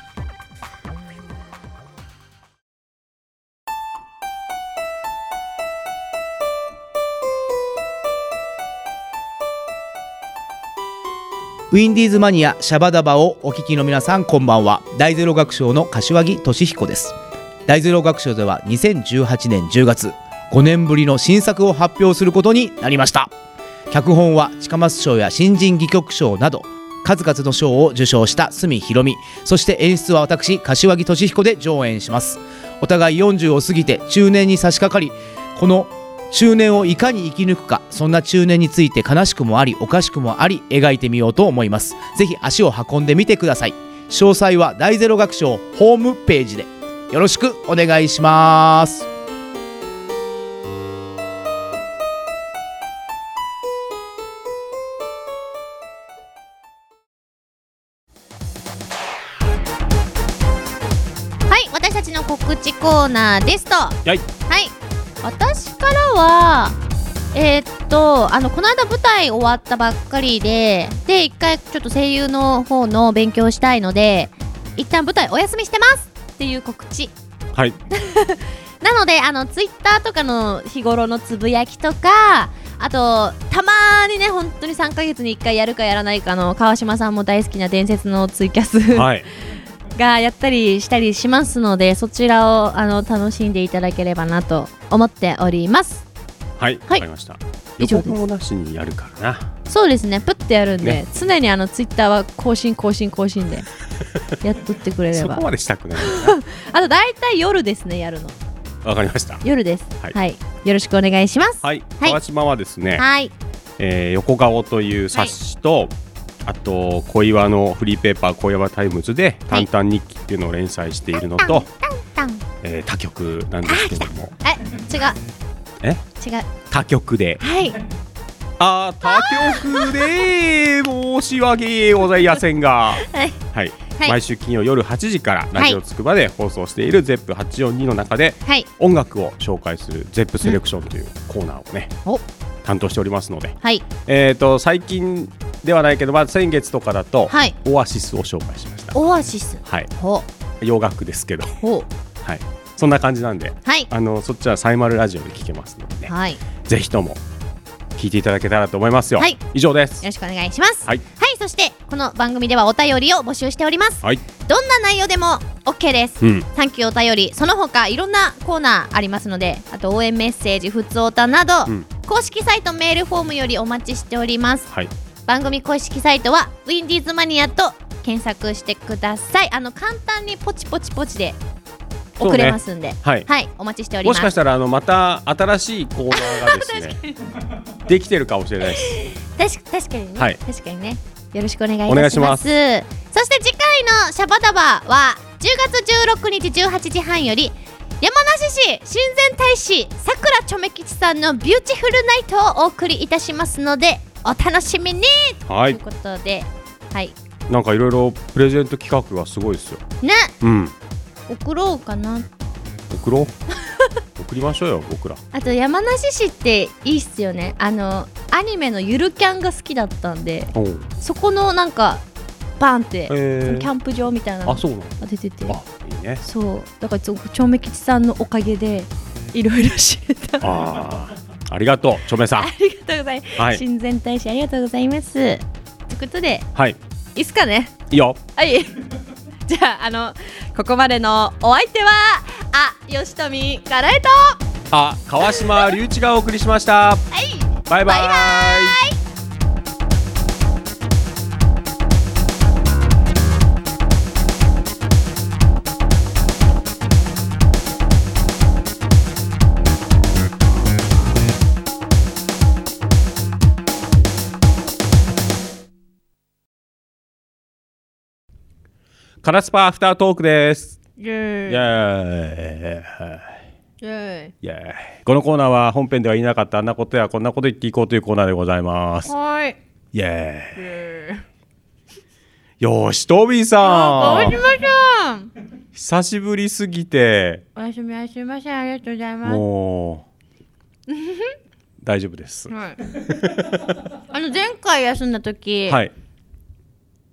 K: ウィンディーズマニアシャバダバをお聞きの皆さんこんばんは。大ゼロ学賞の柏木俊彦です。大ゼロ学賞では2018年10月5年ぶりの新作を発表することになりました。脚本は近松賞や新人戯曲賞など数々の賞を受賞した角ひろみそして演出は私柏木俊彦で上演します。お互い40を過ぎて中年に差し掛かりこの中年をいかに生き抜くかそんな中年について悲しくもありおかしくもあり描いてみようと思います。ぜひ足を運んでみてください。詳細は大ゼロ学賞ホームページで。よろしくお願いします。
A: はい私たちの告知コーナーですと。
B: はい。
A: はい私からはえーっとあのこの間舞台終わったばっかりでで一回ちょっと声優の方の勉強したいので一旦舞台お休みしてますっていう告知。
B: はい。
A: なのであのツイッターとかの日頃のつぶやきとかあとたまーにね本当に3ヶ月に1回やるかやらないかの川島さんも大好きな伝説のツイキャス、
B: はい
A: がやったりしたりしますのでそちらをあの楽しんでいただければなと思っております。
B: はいわ、かりました。
A: 以上です。
B: なしにやるからな。
A: そうですね。プッてやるんで、
B: ね
A: 常にあのツイッターは更新更新更新で やっとってくれれば。
B: そこまでしたくない。
A: あと大体夜ですねやるの。
B: わかりました。
A: 夜です。
B: は
A: はい。い、よろしくお願いします。
B: はい、
A: はい。
B: 川島はですね、
A: はい。
B: えー横顔という冊子と、あと小岩のフリーペーパー小岩タイムズで「
A: はい
B: 淡々日記」っていうのを連載しているのと、
A: タン
B: えー他局なんですけども。
A: え違う。
B: え？
A: 違う。
B: 他局で。
A: はい。
B: あ他局で申し訳ございませんが。
A: はい。
B: はい、
A: はい。
B: 毎週金曜夜8時からラジオつくばで放送している ZEP842 の中で
A: はい。
B: 音楽を紹介する ZEP セレクションというコーナーをね、
A: お。
B: 担当しておりますので、
A: はい。
B: えー、と最近ではないけど、まあ、先月とかだと、
A: はい。
B: オアシスを紹介しました。
A: オアシス。
B: はい、
A: ほ
B: 洋楽ですけど、
A: ほ
B: はい、そんな感じなんで、
A: はい。
B: あのそっちはサイマルラジオで聞けますのでね、
A: はい。よ
B: ぜひとも聞いていただけたらと思いますよ。
A: はい。
B: 以上です。
A: ろしくお願いします。
B: はい。
A: そしてこの番組ではお便りを募集しております。
B: はい、
A: どんな内容でも OK です。
B: うん、
A: サンキューお便りその他いろんなコーナーありますのであと応援メッセージふつおたなど、
B: うん。
A: 公式サイトメールフォームよりお待ちしております。
B: はい、
A: 番組公式サイトはウィンディーズマニアと検索してください。あの簡単にポチポチポチで送れますんで、
B: はい。
A: はいお待ちしております。
B: もしかしたらあのまた新しいコーナーがですね できてるかもしれないです。
A: 確か確かにね、
B: はい。
A: 確かにね。よろしくお願いいたし
B: お願い
A: ます
B: します。
A: そして次回のシャバダバは10月16日18時半より山梨市親善大使さくらちょめきちさんのビューティフルナイトをお送りいたしますのでお楽しみに。
B: はい。
A: ということではい。
B: なんかいろいろプレゼント企画がすごいですよ。
A: ね。
B: うん、
A: 送ろうかな。
B: 送ろう？送りましょうよ、僕ら。
A: あと山梨市っていいっすよね。あのアニメのゆるキャンが好きだったんで
B: おう。
A: そこのなんかバンって、
B: えー。
A: キャンプ場みたいなの
B: あ、そうなの？
A: が出てて。
B: あ、いいね。
A: そう。だからちょちょめきちさんのおかげでいろいろ知れた。
B: ああ、ありがとう、ちょめさん。
A: あ。りがとうございます、
B: はい。
A: 親善大使ありがとうございます。ということで
B: はい、
A: いいっすかね？
B: いいよ。
A: はい じゃああのここまでのお相手はあ吉富かなえと
B: あ、川島隆一がお送りしました。
A: はい
B: バイバイ。
A: バイバ
B: カラスパアフタートークです。
A: イ
B: エーイ。
A: イェイ
B: イエーイこのコーナーは本編では言いなかったあんなことやこんなこと言っていこうというコーナーでございます。
A: はい
B: イエーイ。よしとびさん
A: あしました
B: 久しぶりすぎて
A: おやすみおやすみませんありがとうございます
B: もう 大丈夫です。
A: はい、あの前回休んだ時、
B: はい。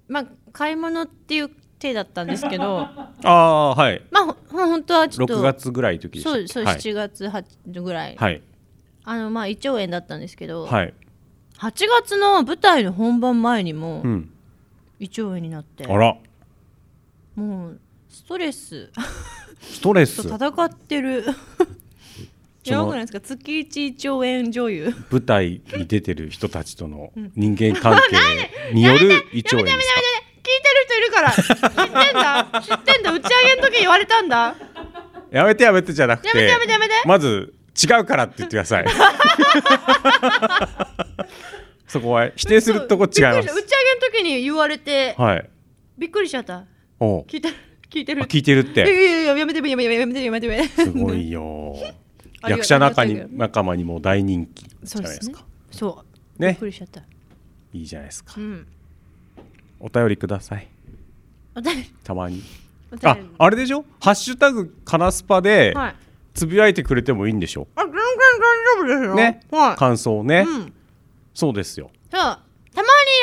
A: まあ買い物っていう手だったんですけど
B: ああはい。
A: まあほ本当はちょっと
B: 6月ぐらいの時で
A: そうそう、
B: はい。
A: 7月8ぐらい、
B: はい。
A: あのまあ胃腸炎だったんですけど、
B: はい。
A: 8月の舞台の本番前にも
B: うん。
A: 胃腸炎になって、
B: あら。
A: もうストレス。
B: ストレス？
A: と戦ってる。やばくないですか？月一胃腸炎女優。
B: 舞台に出てる人たちとの人間関係による胃腸炎ですか？
A: 人いるから。知ってんだ。知ってんだ。打ち上げの時言われたんだ。
B: やめてやめてじゃなくて
A: やめてやめてやめて。
B: まず違うからって言ってください。そこは否定するとこ違いま
A: びっくりした。打ち
B: す
A: 上げの時に言われて、
B: はい。
A: びっくりしちゃった。
B: おう。
A: 聞いてる聞いてる？
B: あ聞いてるって。
A: いやいやいややめてやめてやめてやめてやめて。
B: すごいよ 役者仲に仲間にも大人気じゃないですか。
A: そう。
B: ね。
A: びっくりしちゃった。
B: いいじゃないですか。
A: うん。
B: お便りくださいたまに。ああれでしょ？ハッシュタグカナスパで
A: はい。
B: つぶやいてくれてもいいんでしょ？
A: あ全然大丈夫ですよ。
B: ね？
A: はい。
B: 感想ね。
A: うん。
B: そうですよ。
A: そうたまにい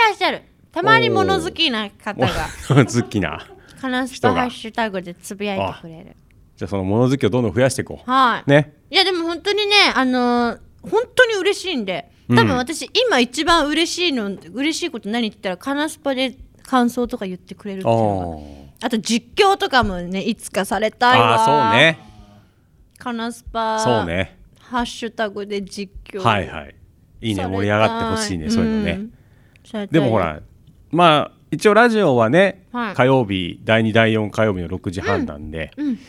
A: らっしゃる。たまに物好きな方が。
B: 好きな。
A: カナス
B: 人が
A: パハッシュタグでつぶやいてくれる。
B: じゃあその物好きをどんどん増やしていこう。
A: はい。
B: ね？
A: いやでも本当にねあのー本当に嬉しいんで。多分私、今一番嬉しいの嬉しいこと何って言ったらカナスパで感想とか言ってくれるっていうのが。あと実況とかもねいつかされたいわ。
B: あそうね。
A: カナスパ
B: そうね。
A: ハッシュタグで実況
B: はいはい。いいね盛り上がってほしいねそういうのね、でもほらまあ一応ラジオはね、
A: はい。
B: 火曜日第2第4火曜日の6時半なんで、
A: うん。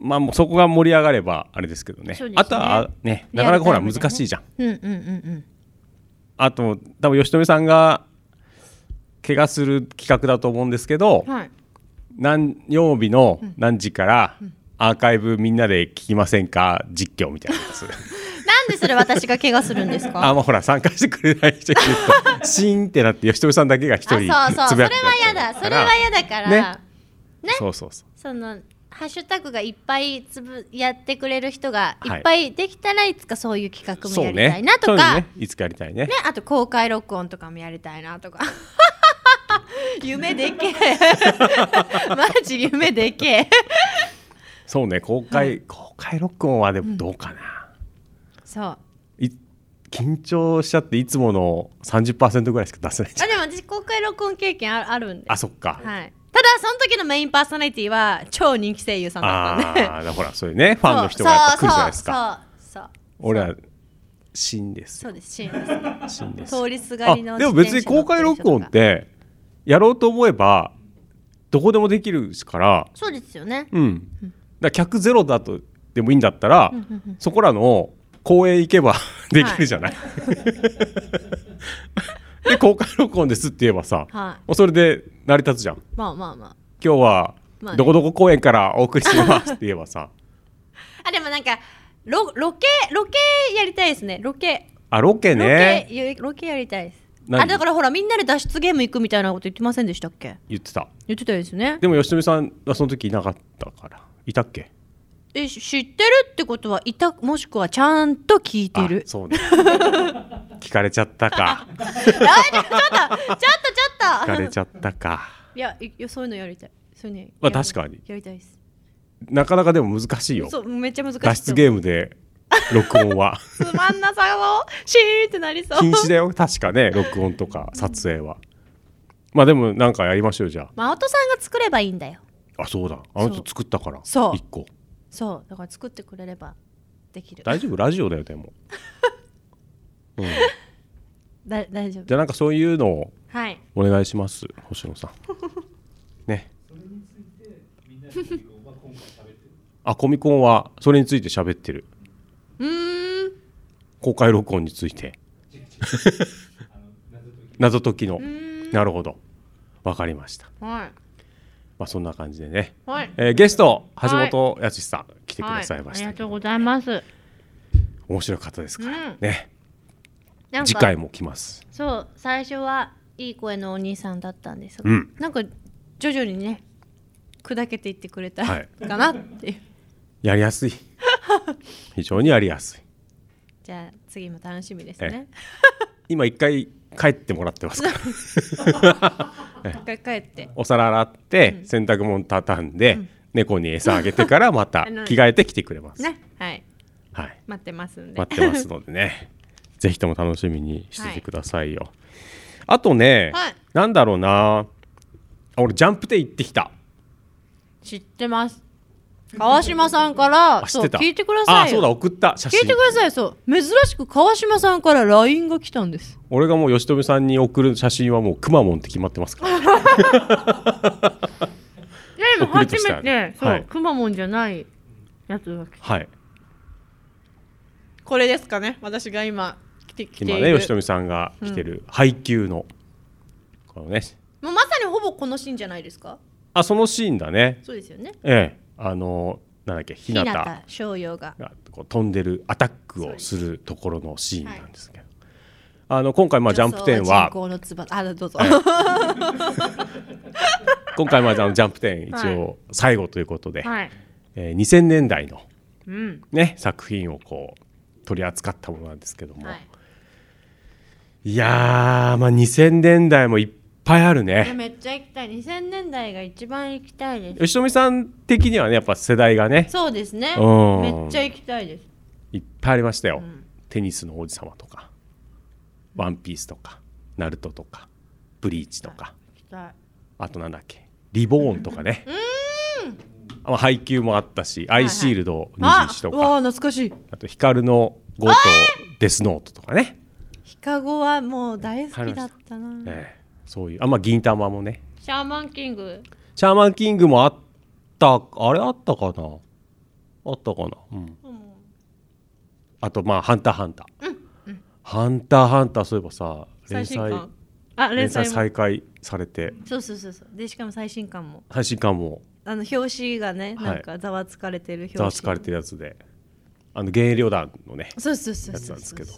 B: まあもうそこが盛り上がればあれですけどね。
A: ね。
B: あとはねなかなかほら難しいじゃん。
A: うんうんうんうん。
B: あと多分吉富さんが怪我する企画だと思うんですけど、
A: はい。
B: 何曜日の何時からアーカイブみんなで聞きませんか？実況みたいなやつ。
A: なんでそれ私が怪我するんですか？
B: あまあほら参加してくれない人いると。シーンってなって吉富さんだけが一人
A: あそうそう。それは
B: つぶやくやつ
A: 嫌だ。それは嫌だから。
B: ね。
A: ね。
B: そうそうそう。
A: そのハッシュタグがいっぱいつぶやってくれる人がい
B: はい
A: っぱいできたらいつかそういう企画もやりたい
B: ね。そう
A: なとか、
B: ね。いつかやりたいね。
A: ね、あと公開録音とかもやりたいなとか 夢でけ。え マジ夢でけ。え
B: そうね公開、公開録音はでもどうかな、
A: そう。
B: い緊張しちゃっていつもの30%ぐらいしか出せないじゃん。
A: あでも私公開録音経験ああるんで。
B: あそっか、
A: はい、ただその時のメインパーソナリティは超人気声優さんだったんで。
B: ああーほらそういうねファンの人がやっぱ来るじゃないですか。
A: そうそうそう
B: 俺はシーンです
A: そうですシーンです。
B: シーンです
A: 通りすがりの
B: あでも別に公開録音ってやろうと思えばどこでもできるから。
A: そうですよね。
B: うん、だ客ゼロだとでもいいんだったら、
A: うんうんうん
B: そこらの公園行けば できるじゃない、で公開録音ですって言えばさ、
A: はい。
B: もうそれで成り立つじゃん。
A: まあまあまあ。
B: 今日はどこどこ公園からお送りしますって言えばさ。
A: あでもなんかロロケロケやりたいですね。ロケ。
B: あロケ
A: ロ
B: ね
A: ケやロケやりたいです。
B: 何
A: あだからほらみんなで脱出ゲーム行くみたいなこと言ってませんでしたっけ？
B: 言ってた。
A: 言ってたですね。
B: でも吉富さんはその時いなかったから。いたっけ？
A: えし知ってるってことはいたもしくはちゃんと聞いてる。
B: そうね。聞かれちゃったか。
A: あちょっとちょっとちょっと。
B: 聞かれちゃったか。
A: いやいそういうのやりたい。そういうのや
B: まあ確かに。
A: やりたいです。
B: なかなかでも難しいよ。
A: そうめっちゃ難しい
B: 脱出ゲームで 録音は。
A: つまんなさそう。シーンってなりそう。
B: 禁止だよ。確かね。録音とか撮影は、まあでもなんかやりましょうじゃ
A: マオトさんが作ればいいんだよ。
B: ああそうだ。あの人作ったから。
A: そう。
B: 一個。
A: そう。だから作ってくれればできる。
B: 大丈夫？ラジオだよでも、うん、
A: だ大丈夫。
B: じゃあなんかそういうのを
A: はい。
B: お願いします星野さん。ね。あコミコンはそれについて喋ってる公開録音について。謎解きの。なるほど。わかりました。
A: はい。
B: まあそんな感じでね、
A: はい。
B: えーゲスト
A: はい
B: 橋本康さん来てくださいました、
A: はい、ありがとうございます。
B: 面白い方ですか？ら、
A: うん。
B: ね。次回も来ます。
A: そう最初はいい声のお兄さんだったんですが、
B: うん。
A: なんか徐々にね砕けていってくれた
B: はい。
A: かなっていう、
B: やりやすい。非常にやりやすい
A: じゃあ次も楽しみですね。
B: 今一回帰ってもらってますか？らえ
A: 一回帰って。
B: お皿洗って、洗濯物畳んで、猫に餌あげてからまた 着替えてきてくれます、
A: ねはい。
B: はい。
A: 待ってますんで。
B: 待ってますのでね。ぜひとも楽しみにしててくださいよ、あとね、
A: はい。
B: なんだろうな。あ俺ジャンプテ行ってきた。
A: 知ってます川島さんからそう聞いてくださいよ。
B: あそうだ送った写真。
A: 聞いてくださいそう珍しく川島さんから LINE が来たんです。
B: 俺がもう吉富さんに送る写真はもうくまモンって決まってますから。
A: でも初めて、そう、
B: はい。
A: くまモンじゃないやつが来て。
B: はい。
A: これですかね。私が今着てきている。
B: 今ね吉富さんが着てる配給の、このね。
A: もうまさにほぼこのシーンじゃないですか？
B: あそのシーンだね。
A: そうですよね。
B: ええあのなんだっけ日向
A: 翔陽が。
B: がこう飛んでるアタックをするところのシーンなんですけど、あの今回まあジャンプ10は 今回まあジャンプ10一
A: は
B: 応最後ということで、
A: はい。
B: えー2000年代の、
A: うん。
B: ね、作品をこう取り扱ったものなんですけども、
A: はい。
B: い、やー、まあ、2000年代もいっぱいあるね。
A: めっちゃ行きたい。2000年代が一番行きたいです。
B: 吉富さん的にはねやっぱ世代がね。
A: そうですね。
B: うん。
A: めっちゃ行きたいです。
B: いっぱいありましたよ、テニスの王子様とかワンピースとかナルトとかブリーチとか。
A: 行きたい。
B: あとなんだっけリボーンとかね。まあ配給もあったし、アイシールド21とか。
A: あうわー懐かしい。
B: あと光の5とデスノートとかね、
A: ヒカゴはもう大好きだったな。
B: ええそういうあまあ銀玉もね。
A: シャーマンキング。
B: シャーマンキングもあったあれあったかな？あったかな？うん、あとまあハンターハンター、ハンターハンターそういえばさ連載
A: 最新刊。あ連載も。
B: 再開されて。
A: そうそうそうそう。でしかも最新刊も。
B: 配信感も。
A: あの表紙がね
B: はい。
A: なんかざわつかれてる表紙。
B: ざわつかれてるやつで。あの幻影旅団のね
A: そうそうそう
B: やつ
A: そう
B: なんですけど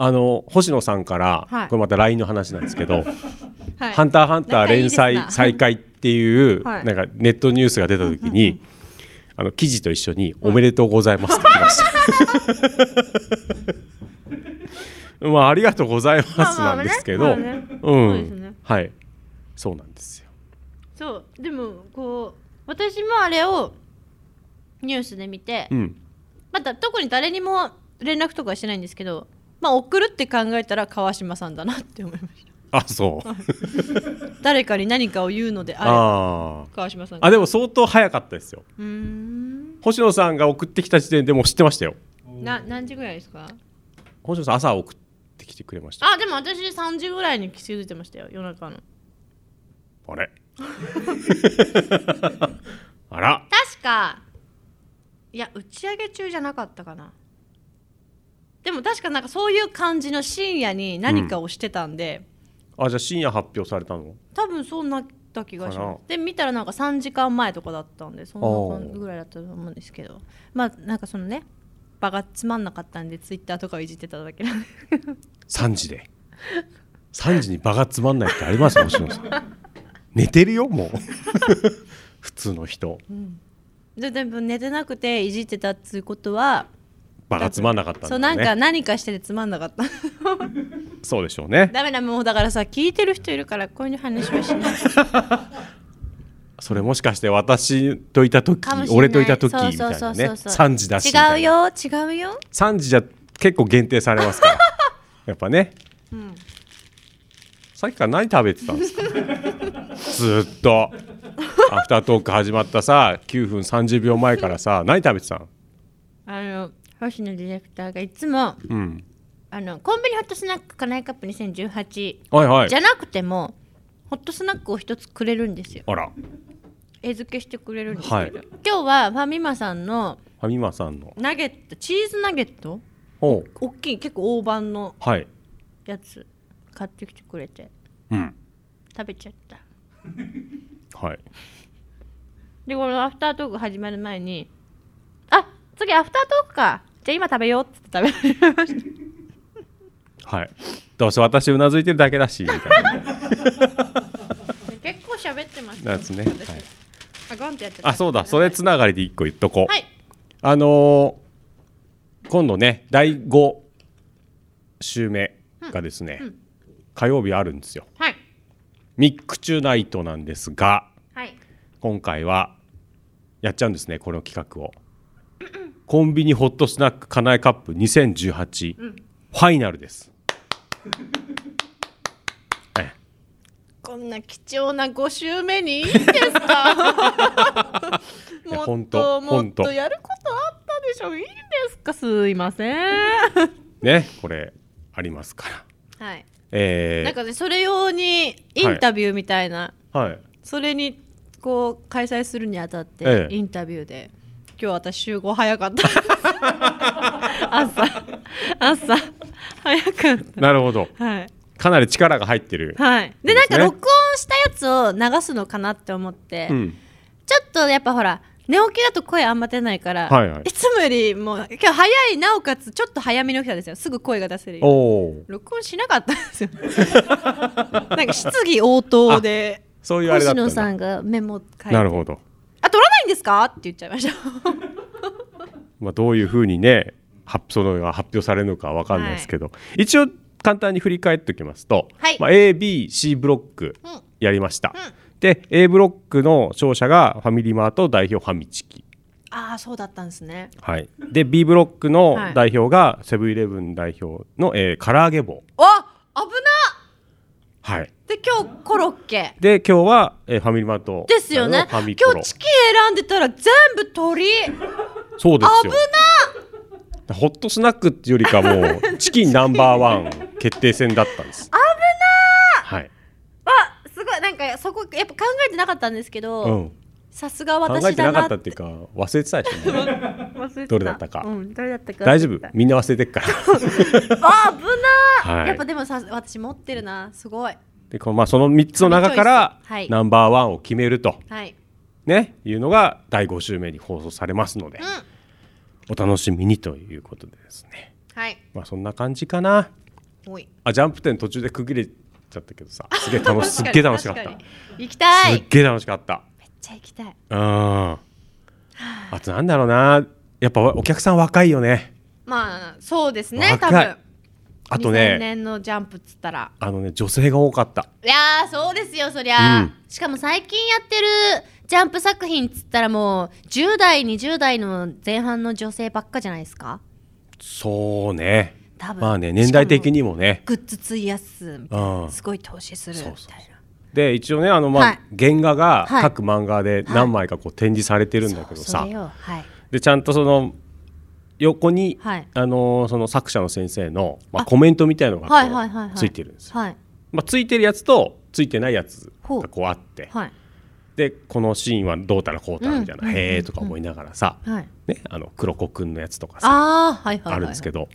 B: あの星野さんから、
A: はい。
B: これまた LINE の話なんですけど「
A: はい。
B: ハンターハンター」連載再開っていう
A: はい。
B: なんかネットニュースが出た時に、あの記事と一緒に「おめでとうございます」って来ました。まあありがとうございますなんですけど、うん、はい、そうなんですよ。
A: そう。でもこう私もあれをニュースで見て、
B: うん、
A: また特に誰にも連絡とかはしてないんですけどまあ送るって考えたら川島さんだなって思いまし
B: あ、そう。
A: た 誰かに何かを言うのであれば川島さん
B: あ、でも相当早かったですよ。
A: うーん。
B: 星野さんが送ってきた時点でもう知ってましたよ。
A: な何時ぐらいですか？
B: 星野さん朝送ってきてくれました。
A: あでも私3時ぐらいに気づいてましたよ夜中の。
B: あれ？あら。
A: 確か。いや打ち上げ中じゃなかったかなでも確かなんかそういう感じの深夜に何かをしてたんで、
B: あじゃあ深夜発表されたの？
A: 多分そうなった気がします。で見たらなんか3時間前とかだったんでそんな感じぐらいだったと思うんですけど。まあなんかそのね場がつまんなかったんでツイッターとかをいじってただけなんで。
B: 3時で？3時に場がつまんないってあります星野さん寝てるよもう。普通の人。
A: ででも寝てなくていじってたっつうことは
B: 場がつまんなかったんだ
A: そうなんか何かしててつまんなかった。
B: そうでしょうね。
A: ダメだもうだからさ聞いてる人いるからこういう話はしない。
B: それもしかして私といた時俺といた時みたい
A: そうそう
B: なね
A: そうそう。
B: 3時だし
A: 違うよ違うよ。
B: 3時じゃ結構限定されますから。やっぱね。
A: うん。
B: さっきから何食べてたんですか？ずーっと。アフタートーク始まったさ9分30秒前からさ何食べてたの？
A: あの星野ディレクターがいつも
B: うん。
A: あのコンビニホットスナックカナイカップ2018、
B: はいはい。
A: じゃなくてもホットスナックを一つくれるんですよ。
B: あら。
A: 絵付けしてくれるんですけど、
B: はい。
A: 今日はファミマさんの
B: ファミマさんの。
A: ナゲットチーズナゲット？
B: おう。
A: 大きい結構大判の
B: はい。
A: やつ買ってきてくれて。
B: うん。
A: 食べちゃった。
B: はい。
A: でこのアフタートーク始まる前にあ次アフタートークかじゃあ今食べようって食べました。
B: はい。どうせ私うなずいてるだけだしみたいな。
A: 結構喋ってました
B: ね。
A: 私
B: はい。
A: あゴンってやっちゃった
B: あそうだ。それつながりで一個言っとこう、
A: はい。
B: あのー今度ね第5週目がですね、
A: うん。
B: 火曜日あるんですよ。
A: はい。
B: ミックチュナイトなんですが
A: はい。
B: 今回はやっちゃうんですねこの企画をコンビニホットスナックかなえカップ2018、
A: うん。
B: ファイナルです。
A: こんな貴重な5週目にいいんですか？もっ
B: と
A: ともっとやることあったでしょ？いいんですか？すいません。
B: ねこれありますから。
A: はい。
B: えー、
A: なんかねそれ用にインタビューみたいな、
B: はい。
A: それにこう開催するにあたって、
B: ええ。
A: インタビューで今日私集合早かった。朝。朝。早かった。
B: なるほど。
A: はい。
B: かなり力が入ってる。
A: はい。でなんか
B: ね
A: 録音したやつを流すのかなって思って、
B: うん。
A: ちょっとやっぱほら寝起きだと声あんま出ないから、
B: はいはい。
A: つもよりも今日早いなおかつちょっと早めに起きたんですよ。すぐ声が出せる録音しなかったんですよ。なんか質疑応答で
B: そういうあれだったんだ。
A: 星野さんがメモ書いて。
B: なるほど、
A: あ取らないんですか？って言っちゃいました。
B: まあ、どういうふうにね発そのが発表されるのかわかんないですけど、一応簡単に振り返っておきますと、
A: はい。
B: まあ、ABC ブロック
A: うん。
B: やりました、で A ブロックの勝者がファミリーマート代表ファミチキ。
A: ああそうだったんですね。
B: はい、で B ブロックの
A: はい。
B: 代表がセブンイレブン代表の、えー、唐揚げ棒、
A: あ危な
B: はい、
A: で今日コロッケ。
B: で今日は、えーファミリーマート。
A: ですよね。今日チキン選んでたら全部鳥。
B: そうですよ。
A: 危
B: ホットスナックっていうよりかもう チキンナンバーワン決定戦だったんです。
A: 危な
B: はい、
A: あすごい。なんかそこやっぱ考えてなかったんですけど、
B: うん、
A: さすが
B: 考
A: 私だな
B: えてなかったっていうか忘れてたでしょ、ね、どれだったか。
A: うん、どれだったか。
B: 大丈夫？みんな忘れてっから。
A: あ危な、
B: はい。
A: やっぱでもさ私持ってるな。すごい。
B: でこのまあその3つの中から
A: はい。
B: ナンバーワンを決めると、
A: はい。
B: ね、いうのが第5週目に放送されますので、お楽しみにということでですね。
A: はい。
B: まあそんな感じかな。
A: おい。
B: あジャンプ店途中で区切れちゃったけどさすげえ楽しすっげえ楽しかった。
A: 行きたい。
B: すっげえ楽しかった
A: ちゃ行きたい。
B: うん。あとなんだろうな。やっぱお客さん若いよね。
A: まあそうですね多分。2000
B: あとね
A: 年のジャンプっつったら。
B: あのね女性が多かった。
A: いやーそうですよそりゃ、
B: うん。
A: しかも最近やってるジャンプ作品っつったらもう10代20代の前半の女性ばっかじゃないですか？
B: そうね。
A: 多分。
B: まあね年代的にもね。
A: グッズ費やすみたい
B: うん。
A: なすごい投資するみたいな
B: で一応ねあのまあ、
A: はい。
B: 原画が
A: はい。
B: 各漫画で何枚かこう展示されてるんだけどさ、
A: はい。
B: でちゃんとその横に、
A: はい。
B: あのーその作者の先生の、まあ、コメントみたいのがついてるんですよ。
A: はい。
B: まあ、ついてるやつとついてないやつがこうあって。
A: はい。
B: でこのシーンはどうたらこうたらみたいな、
A: うん
B: へえとか思いながらさ、
A: はい。
B: ね、あの黒子くんのやつとかさ。
A: ああはいはいはいはい。
B: あるんですけど。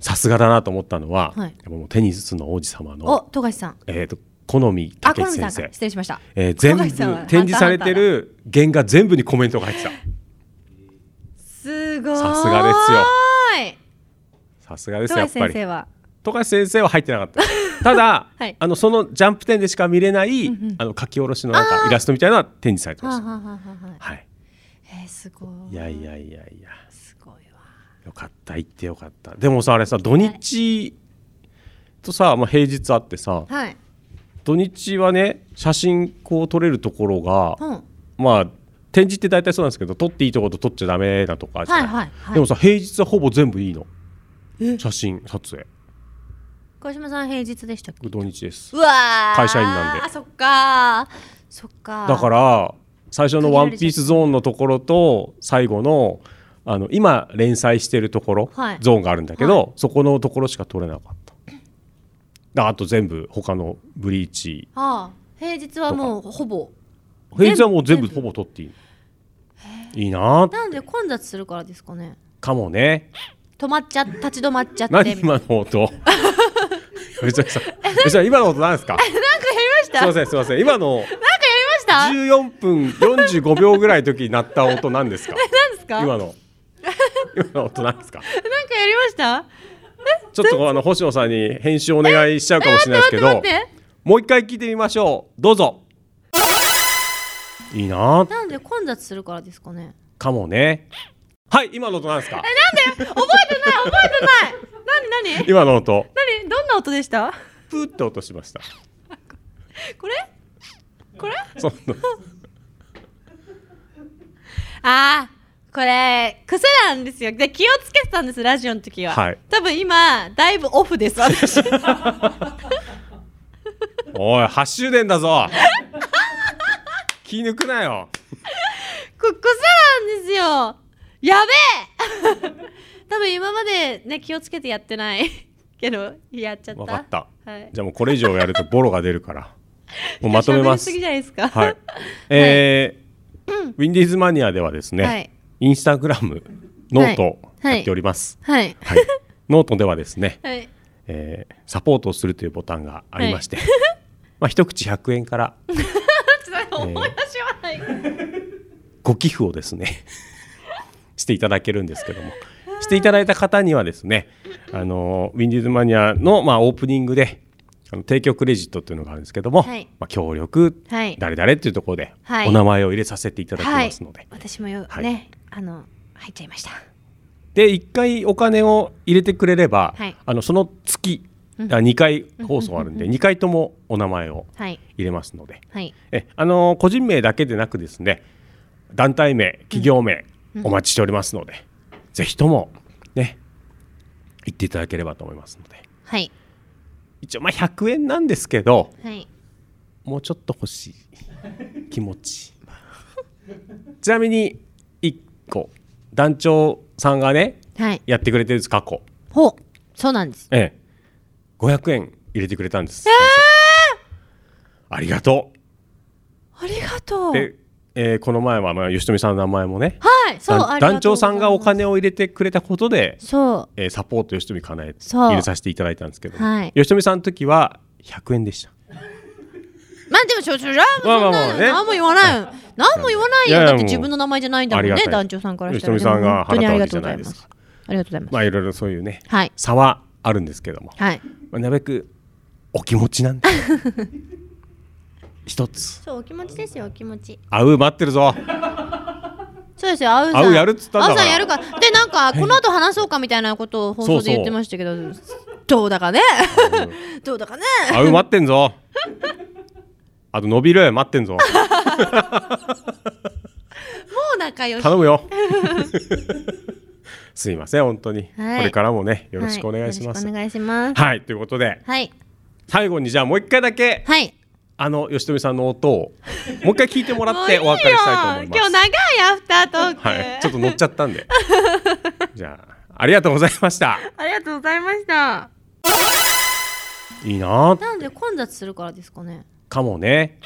B: さすがだなと思ったのは、
A: はい。
B: もうテニスの王子様
A: お
B: の、
A: 富樫さん。
B: えー、と好み
A: あ
B: 武智先生。
A: 失礼しました。
B: えー全部展示されてる原画全部にコメントが入ってた。
A: すごい。
B: さすがですよ。さすがです
A: 富
B: やっぱり。
A: 樫先生は。
B: 富樫先生は入ってなかった。ただ、
A: はい。
B: あのそのジャンプ展でしか見れない、
A: うんうん。
B: あの書き下ろしのなんかイラストみたいな展示されてました。
A: は
B: い。
A: えー、すごい。
B: いやいやいやいや。
A: すごいわ。
B: よかった行ってよかった。でもさあれさ土日とさ、まあ、平日あってさ
A: はい
B: 土日はね写真こう撮れるところが、
A: うん。
B: まあ展示って大体そうなんですけど撮っていいところと撮っちゃダメなとこあるじゃない
A: はいはいはい。
B: でもさ平日はほぼ全部いいの。
A: え？
B: 写真撮影。
A: 小島さん平日でしたっけ？
B: 土日です。
A: うわー。
B: 会社員なんで。
A: あそっかー。そっかー。
B: だから最初の「ワンピースゾーンのところと最後のあの今連載してるところ、
A: はい。
B: ゾーンがあるんだけど、そこのところしか撮れなかっただあと全部他のブリーチ。
A: ああ平日はもうほぼ。
B: 平日はもう全部ほぼ撮っていい。いいなー
A: なんで混雑するからですかね。
B: かもね。
A: 止まっちゃ立ち止まっちゃって。
B: 何今の音。別にさ別に今の音何ですか？
A: なんかやりました？
B: すいませんすいません。今の
A: なんかやりました
B: ？14分45秒ぐらいの時に鳴った音何ですか？
A: 何ですか？
B: 今の。今の音何ですか？
A: なんかやりました？
B: ちょっとあの星野さんに編集お願いしちゃうかもしれないですけど、もう一回聞いてみましょう。どうぞ。いいな。
A: なんで混雑するからですかね。
B: かもね。はい今の音なんですか？
A: えなんで？覚えてない覚えてない。何何？
B: 今の音。
A: 何？どんな音でした？
B: プーって音しました。
A: これ？これ？
B: そんな。
A: あーこれ癖なんですよ。で気をつけてたんですラジオの時は、
B: はい。
A: 多分今だいぶオフです私。
B: おい8周年だぞ。気抜くなよ。
A: こ癖なんですよ。やべえ。多分今までね気をつけてやってない。けどやっちゃった。
B: 分かった、
A: はい、
B: じゃあもうこれ以上やるとボロが出るから。もうまとめます。
A: 喋りすぎじゃないですか。
B: はい。えーウィンディーズマニアではですね、
A: はい
B: インスタグラムノート
A: はい。
B: やっております、
A: はい。
B: はい。ノートではですね、
A: はい。
B: えーサポートをするというボタンがありまして、まあ一口100円から
A: ちょっと思い出しはない、
B: ご寄付をですねしていただけるんですけども。していただいた方にはですねあのウィンディーズマニアの、まあ、オープニングであの提供クレジットっていうのがあるんですけども、
A: はい。
B: まあ、協力、
A: はい。
B: 誰々っていうところで
A: はい。
B: お名前を入れさせていただきますので、
A: 私もよ、
B: はい。
A: ねあの入っちゃいました。
B: で1回お金を入れてくれれば、
A: はい。
B: あのその月、
A: うん。
B: あ2回放送あるんで2回ともお名前を
A: はい。
B: 入れますので、
A: はい。
B: えあの個人名だけでなくですね団体名企業名、
A: うん。
B: お待ちしておりますので、ぜひともね言っていただければと思いますので。
A: はい
B: 一応まあ100円なんですけど
A: はい。
B: もうちょっと欲しい気持ち。ちなみに1個団長さんがね、
A: はい。
B: やってくれてるんです過去。
A: ほう。そうなんです。
B: ええ。500円入れてくれたんです、ありがと
A: ありがとう
B: う。でえーこの前はまあ吉富さんの名前もね
A: はいそう
B: 団長さんがお金を入れてくれたことで、
A: そ
B: えーサポート吉富かなえ
A: そう。
B: 入れさせていただいたんですけど、
A: はい。
B: 吉富さんの時は100円でした。
A: まあでもちょちょじゃあん
B: まあね。
A: な何も言わない。よ何も言わないよ。だって自分の名前じゃないんだもんね団長さんからしたら
B: 吉富さんが
A: でも本当にありがとうござい
B: 払ったわけじゃないです
A: ますありがとうございます。
B: まあいろいろそういうね、
A: はい。
B: 差はあるんですけども、
A: はい。
B: まあ、なるべくお気持ちなんで 一つ。
A: そうお気持ちですよお気持ち。
B: 会う待ってるぞ。
A: そうですよあうさん。
B: やるっつったんだ
A: さんやるか。でなんかこの後話そうかみたいなことを放送で言ってましたけどどうだかね？どうだかね？
B: 会う待ってんぞ。あと伸びる待ってんぞ。
A: もう仲良し。
B: 頼むよ。すいません本当に、
A: はい。
B: これからもねよろしくお願いします。
A: はよろしくお願いします。
B: はい、ということで。
A: はい。
B: 最後にじゃあもう一回だけ、
A: はい
B: あの吉富さんの音をもう一回聞いてもらって お別れしたいと思います。
A: 今日長いアフタートーク、
B: はい、ちょっと乗っちゃったんで。じゃあありがとうございました。
A: ありがとうございました。
B: いいなあ
A: なんで混雑するからですかね。
B: かもね